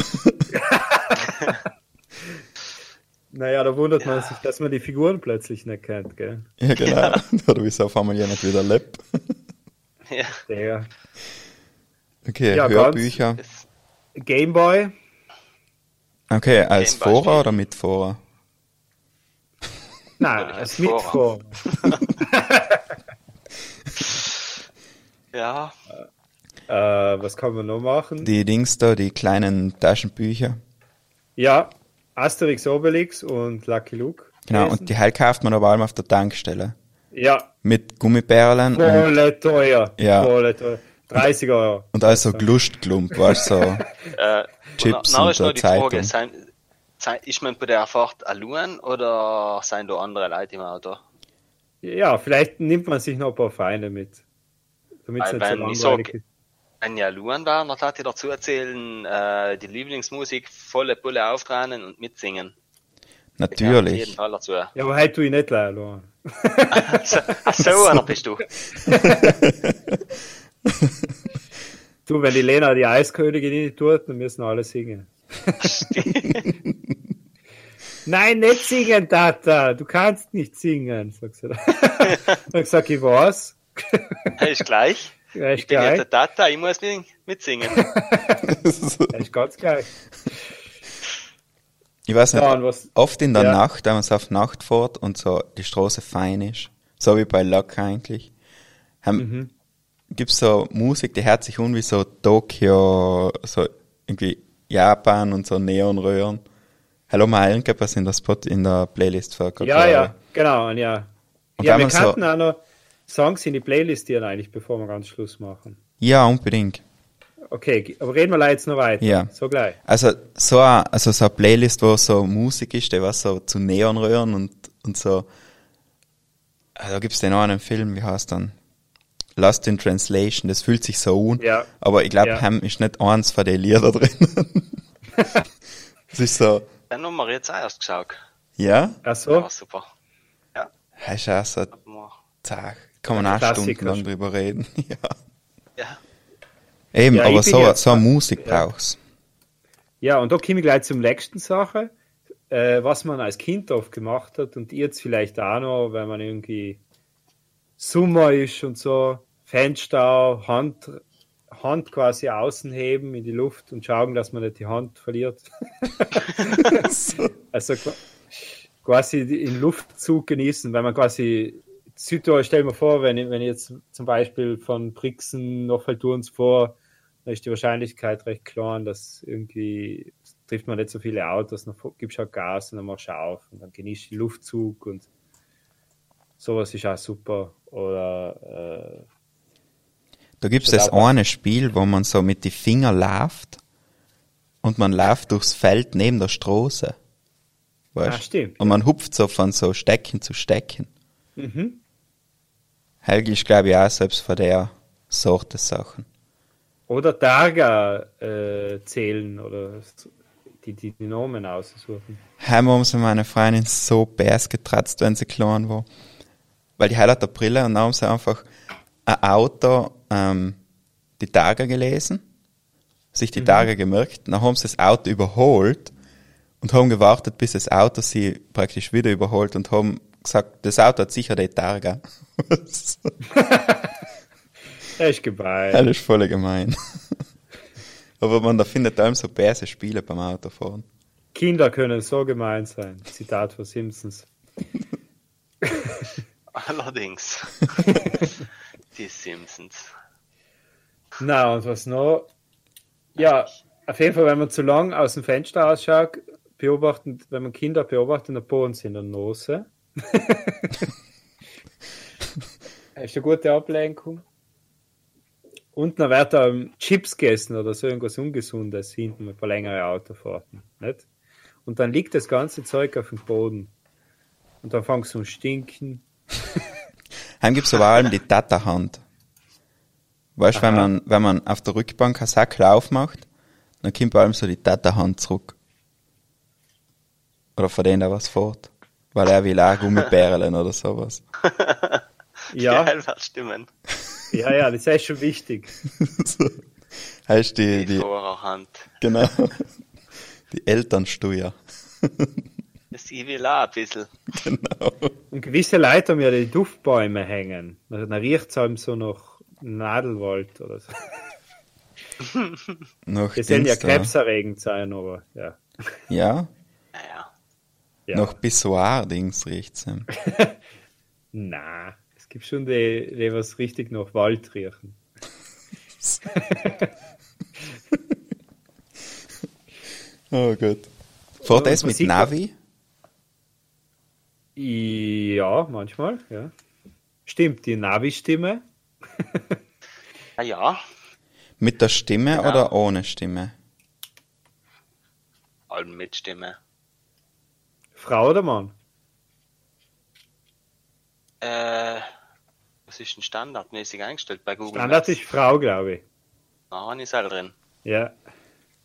E: Naja, da wundert man sich, dass man die Figuren plötzlich nicht kennt, gell?
C: Ja, genau. Oder wieso auf einmal jemand wieder lebt.
D: ja.
E: Der
C: Okay,
E: Ja,
C: Hörbücher.
E: Gameboy,
C: Okay, als
D: spielen.
C: oder mit Vorer?
E: nein, als
D: als
E: Mitfor.
D: Ja,
E: Äh, was kann man noch machen?
C: Die Dings da, die kleinen Taschenbücher.
E: Ja, Asterix, Obelix und Lucky Luke.
C: Genau,
E: lesen.
C: und die Heil kauft man aber allem auf der Tankstelle.
E: Ja,
C: Mit Gummibärlen und,
E: voll teuer.
C: Ja.
E: Voll teuer. 30 Euro.
C: und also Glustklump, weißt du, so.
D: äh,
C: Chips
D: und, na,
C: und
D: ist noch die Frage,
C: Zeitung.
D: sein, sein, ist man bei der Fahrt allein oder sind da andere Leute im Auto?
E: Ja, vielleicht nimmt man sich noch ein paar Feinde mit. Damit es
D: Weil
E: nicht so langweilig
D: sag-
E: ist.
D: Wenn ja allein war, dann hat ich dazu erzählen, äh, die Lieblingsmusik volle Pulle auftrainen und mitsingen. Auf jeden
C: Natürlich.
D: Fall dazu.
E: Ja, aber heute tue ich nicht leider.
D: so, ach, so einer bist du.
E: Du, wenn die Lena die Eiskönigin nicht tut, dann müssen alle singen. Nein, nicht singen, Tata. Du kannst nicht singen, sagt sie. Dann sag ich, was?
D: Ist gleich.
E: Ja, ist
D: Ich bin ja
E: gleich.
D: der Tata, ich muss mit- mitsingen.
E: Ja, ist ganz gleich.
C: Ich weiß nicht,
E: Ja, was-
C: oft in der
E: ja.
C: Nacht, wenn man so auf Nacht fährt und so die Straße fein ist, so wie bei Luck eigentlich, haben,
E: Mhm.
C: Gibt's so Musik, die hört sich an wie so Tokio, so irgendwie Japan und so Neonröhren. Hallo mal irgendwas was in der Spot, in der Playlist für
E: Ja, ja, genau, und ja.
C: Und
E: ja, wir
C: man so-
E: auch noch Songs in die Playlist hier eigentlich, bevor wir ganz Schluss machen.
C: Ja, unbedingt.
E: Okay, aber reden wir leider jetzt noch weiter.
C: Ja.
E: So gleich.
C: Also so eine, also so eine Playlist, wo so Musik ist, die was so zu Neonröhren und, und so. Ah, Da gibt's den noch einen Film, wie heißt dann? Lost in Translation, das fühlt sich so an.
E: Ja.
C: Aber ich glaube,
E: Ja.
C: Ham ist nicht eins von den Lieder drin. Es ist so,
D: Dann haben wir jetzt auch erst geschaut.
C: ja,
E: Ach
D: Ja,
E: so?
D: super.
C: hast du auch so,
D: Ja.
C: zack, kann man auch stundenlang drüber reden. ja.
D: Ja.
C: Eben,
E: Ja,
C: aber so,
E: jetzt-
C: so eine Musik
E: ja.
C: brauchst
E: Ja, und da komme ich gleich zum nächsten Sache, äh, was man als Kind oft gemacht hat und jetzt vielleicht auch noch, wenn man irgendwie Sommer ist und so, Fenster, Hand, Hand quasi außen heben in die Luft und schauen, dass man nicht die Hand verliert. also qu- quasi den Luftzug genießen, wenn man quasi Südtirol, stell mir vor, wenn ich, wenn ich jetzt zum Beispiel von Brixen nach Falturns vor, da ist die Wahrscheinlichkeit recht klein, dass irgendwie trifft man nicht so viele Autos, dann gibst du auch Gas und dann machst du auf und dann genießt du den Luftzug und sowas ist auch super. Oder äh,
C: Da gibt's
E: Das
C: das
E: auch-
C: eine Spiel, wo man so mit die Finger läuft und man läuft durchs Feld neben der Straße. Weißt?
E: Ah, stimmt.
C: Und man hupft so von so Stecken zu Stecken.
E: mhm.
C: Helgi ist, glaube ich, auch selbst von der Sorte Sachen.
E: oder Targa äh, zählen oder die, die, die Nomen aussuchen.
C: Heim haben sie meine Freundin so bärs getratzt, wenn sie klein war. Weil die Heil hat eine Brille und dann haben sie einfach ein Auto, ähm, die Tage gelesen, sich die Tage gemerkt, dann haben sie das Auto überholt und haben gewartet, bis das Auto sie praktisch wieder überholt und haben gesagt, das Auto hat sicher die das
E: Das ist gemein.
C: ist voll gemein. Aber man da findet allem so bärse Spiele beim Autofahren.
E: Kinder können so gemein sein. Zitat von Simpsons.
D: Allerdings. die Simpsons.
E: Na, und was noch? Ja, auf jeden Fall, wenn man zu lang aus dem Fenster ausschaut, beobachten, wenn man Kinder beobachtet, dann bohren sie in der Nase. das ist eine gute Ablenkung. Und dann wird da Chips gegessen oder so irgendwas Ungesundes hinten bei längeren Autofahrten. Nicht? Und dann liegt das ganze Zeug auf dem Boden. Und dann fängst du an stinken.
C: Heim gibt's aber allem die Tata-Hand. Weißt du, wenn man, wenn man auf der Rückbank einen Sackel aufmacht, dann kommt bei allem so die Tata-Hand zurück. Oder von denen da was fort. Weil er will auch Gummibärlen oder sowas.
E: Ja,
D: Geil, wird stimmen.
E: ja, ja, das ist schon wichtig.
C: so. Heißt die,
D: Die
C: die,
D: Vorhand.
C: genau. Die Elternsteuer.
D: Das ich will auch ein bisschen.
C: Genau.
E: Und gewisse Leute haben ja die Duftbäume hängen. Also, dann riecht es einem so nach Nadelwald oder so.
C: Noch
E: Die sollen ja krebserregend sein, aber ja.
C: Ja,
D: Naja.
E: ja.
C: noch Pissoir-Dings riecht's. ihm.
E: Na, es gibt schon die, die was richtig nach Wald riechen.
C: Oh Gott.
E: Ja,
C: das mit Navi?
E: Ja, manchmal, ja. Stimmt, die Navi-Stimme.
D: Ah ja,
C: Mit der Stimme
D: Genau.
C: oder ohne Stimme?
D: allem mit Stimme.
E: Frau oder Mann?
D: Äh, was ist denn standardmäßig eingestellt bei Google
E: Standard ist Frau, glaube ich.
D: Habe ich selber drin.
E: Ja.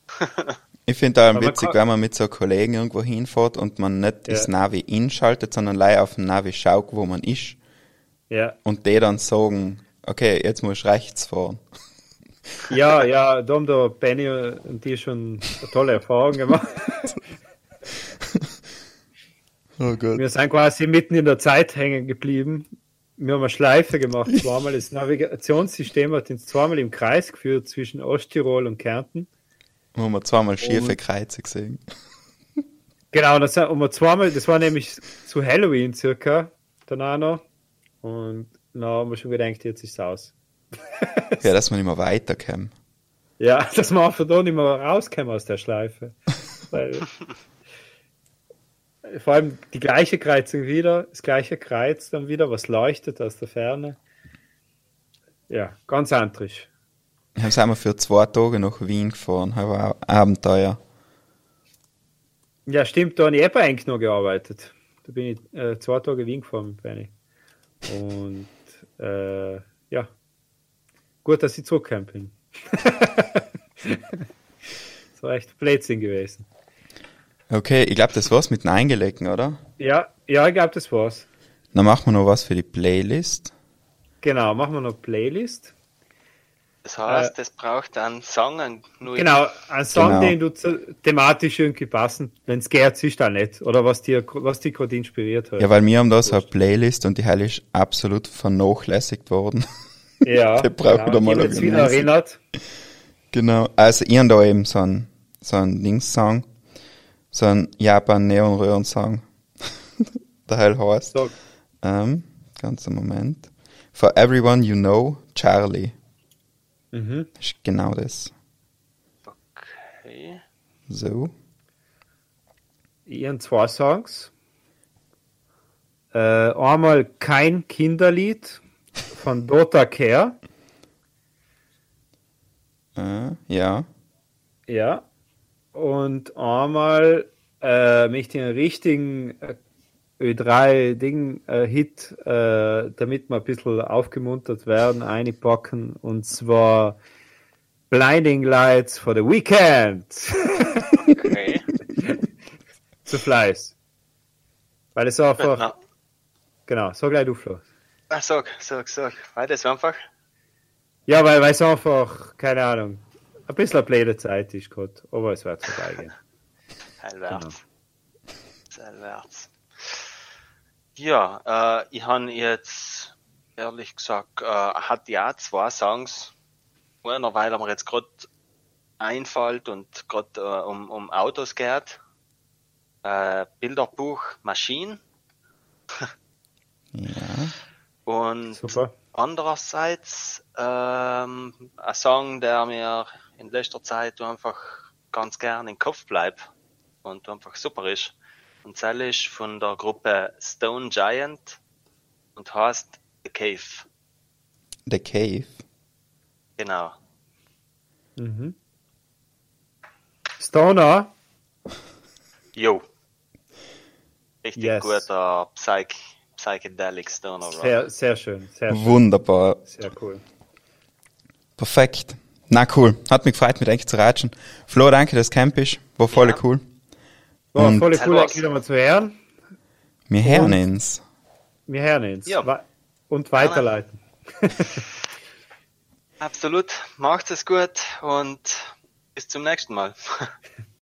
C: Ich finde
E: man
C: witzig, wenn man mit so Kollegen irgendwo hinfährt und man nicht
E: Ja.
C: das Navi inschaltet, sondern leider auf dem Navi schaut, wo man ist.
E: Ja,
C: Und die dann sagen, okay, jetzt muss ich rechts fahren.
E: ja, ja, da haben der Benny und die schon eine tolle Erfahrung gemacht.
C: Oh Gott.
E: Wir sind quasi mitten in der Zeit hängen geblieben. Wir haben eine Schleife gemacht, zweimal. Das Navigationssystem hat uns zweimal im Kreis geführt zwischen Osttirol und Kärnten.
C: Wo haben wir zweimal schiefe Kreuze gesehen.
E: Genau, das haben wir zweimal, das war nämlich zu Halloween circa, danach noch. Und dann haben wir schon gedacht, jetzt ist es aus.
C: Ja, dass wir nicht mehr weiterkommen.
E: Ja, dass wir einfach da nicht mehr rauskommen aus der Schleife. Weil, vor allem die gleiche Kreuzung wieder, das gleiche Kreuz dann wieder, was leuchtet aus der Ferne. Ja, ganz antrisch.
C: Dann sind wir für zwei Tage nach Wien gefahren. Das war Abenteuer.
E: Ja, stimmt, da habe ich eben eigentlich noch gearbeitet. Da bin ich äh, zwei Tage Wien gefahren Benny. Und äh, ja, gut, dass ich zurückgekommen bin. das war echt Blödsinn gewesen.
C: Okay, ich glaube, das war's mit den Eingelegten, oder?
E: Ja, ja, ich glaube, das war's.
C: Dann machen wir noch was für die Playlist.
E: Genau, machen wir noch Playlist.
D: Das heißt,
E: Äh,
D: es braucht einen Song, einen
E: Genau, ein Song,
C: Genau.
E: den du zu, thematisch irgendwie passend, wenn es geht, ist da nicht. Oder was dir, was dich gerade inspiriert hat.
C: Ja, weil wir haben da so eine Playlist und die Heil ist absolut vernachlässigt worden.
E: ja
C: die brauchen
E: genau,
C: mal
E: die hat jetzt wieder erinnert.
C: Genau. Also, ich habe da eben so einen, so einen Dings-Song. So einen Japan-Neon-Röhren-Song. Der Heil heißt.
E: So,
C: Ähm, ganzer Moment. For everyone you know, Charlie.
E: Mhm.
C: Ist genau das.
D: Okay.
C: So.
E: Ihren zwei Songs. Äh, einmal kein Kinderlied von Dota Care.
C: Äh, ja.
E: Ja. Und einmal äh, möchte ich einen richtigen äh, Ö3-Ding-Hit, äh, damit wir ein bisschen aufgemuntert werden, einpacken. Und zwar Blinding Lights for the Weekend.
D: Okay.
E: Zu Fleiß. Weil es einfach,
D: Na,
E: genau, so gleich du, Flo.
D: ah, sag, sag, sag. Weil das einfach.
E: Ja, weil weil es einfach, keine Ahnung, ein bisschen blöde Zeit ist gerade, aber es wird vorbeigehen.
D: Allwärts. Allwärts. Ja, äh, ich habe jetzt ehrlich gesagt, äh, hat ja zwei Songs, einer, weil er mir jetzt gerade einfällt und gerade äh, um, um Autos geht. Äh, Bilderbuch Machine
C: Ja.
D: und
E: Super.
D: andererseits ähm, ein Song, der mir in letzter Zeit einfach ganz gern im Kopf bleibt und einfach super ist. Und das ist von der Gruppe Stone Giant und heißt The Cave.
C: The Cave.
D: Genau.
E: Mhm. Stoner,
D: Jo. Richtig
E: Yes.
D: guter Psych Psychedelic Stoner Rock.
E: Sehr, sehr schön. Sehr schön.
C: Wunderbar.
E: Sehr cool.
C: Perfekt. Na cool. Hat mich gefreut, mit euch zu ratschen. Flo, danke, dass du Camp ist. War voll
D: Ja.
C: cool. Und-
E: voll cool, euch wieder mal zu hören.
C: Wir hören uns.
E: Wir hören uns.
D: Ja.
E: Und weiterleiten.
D: Absolut. Macht es gut und bis zum nächsten Mal.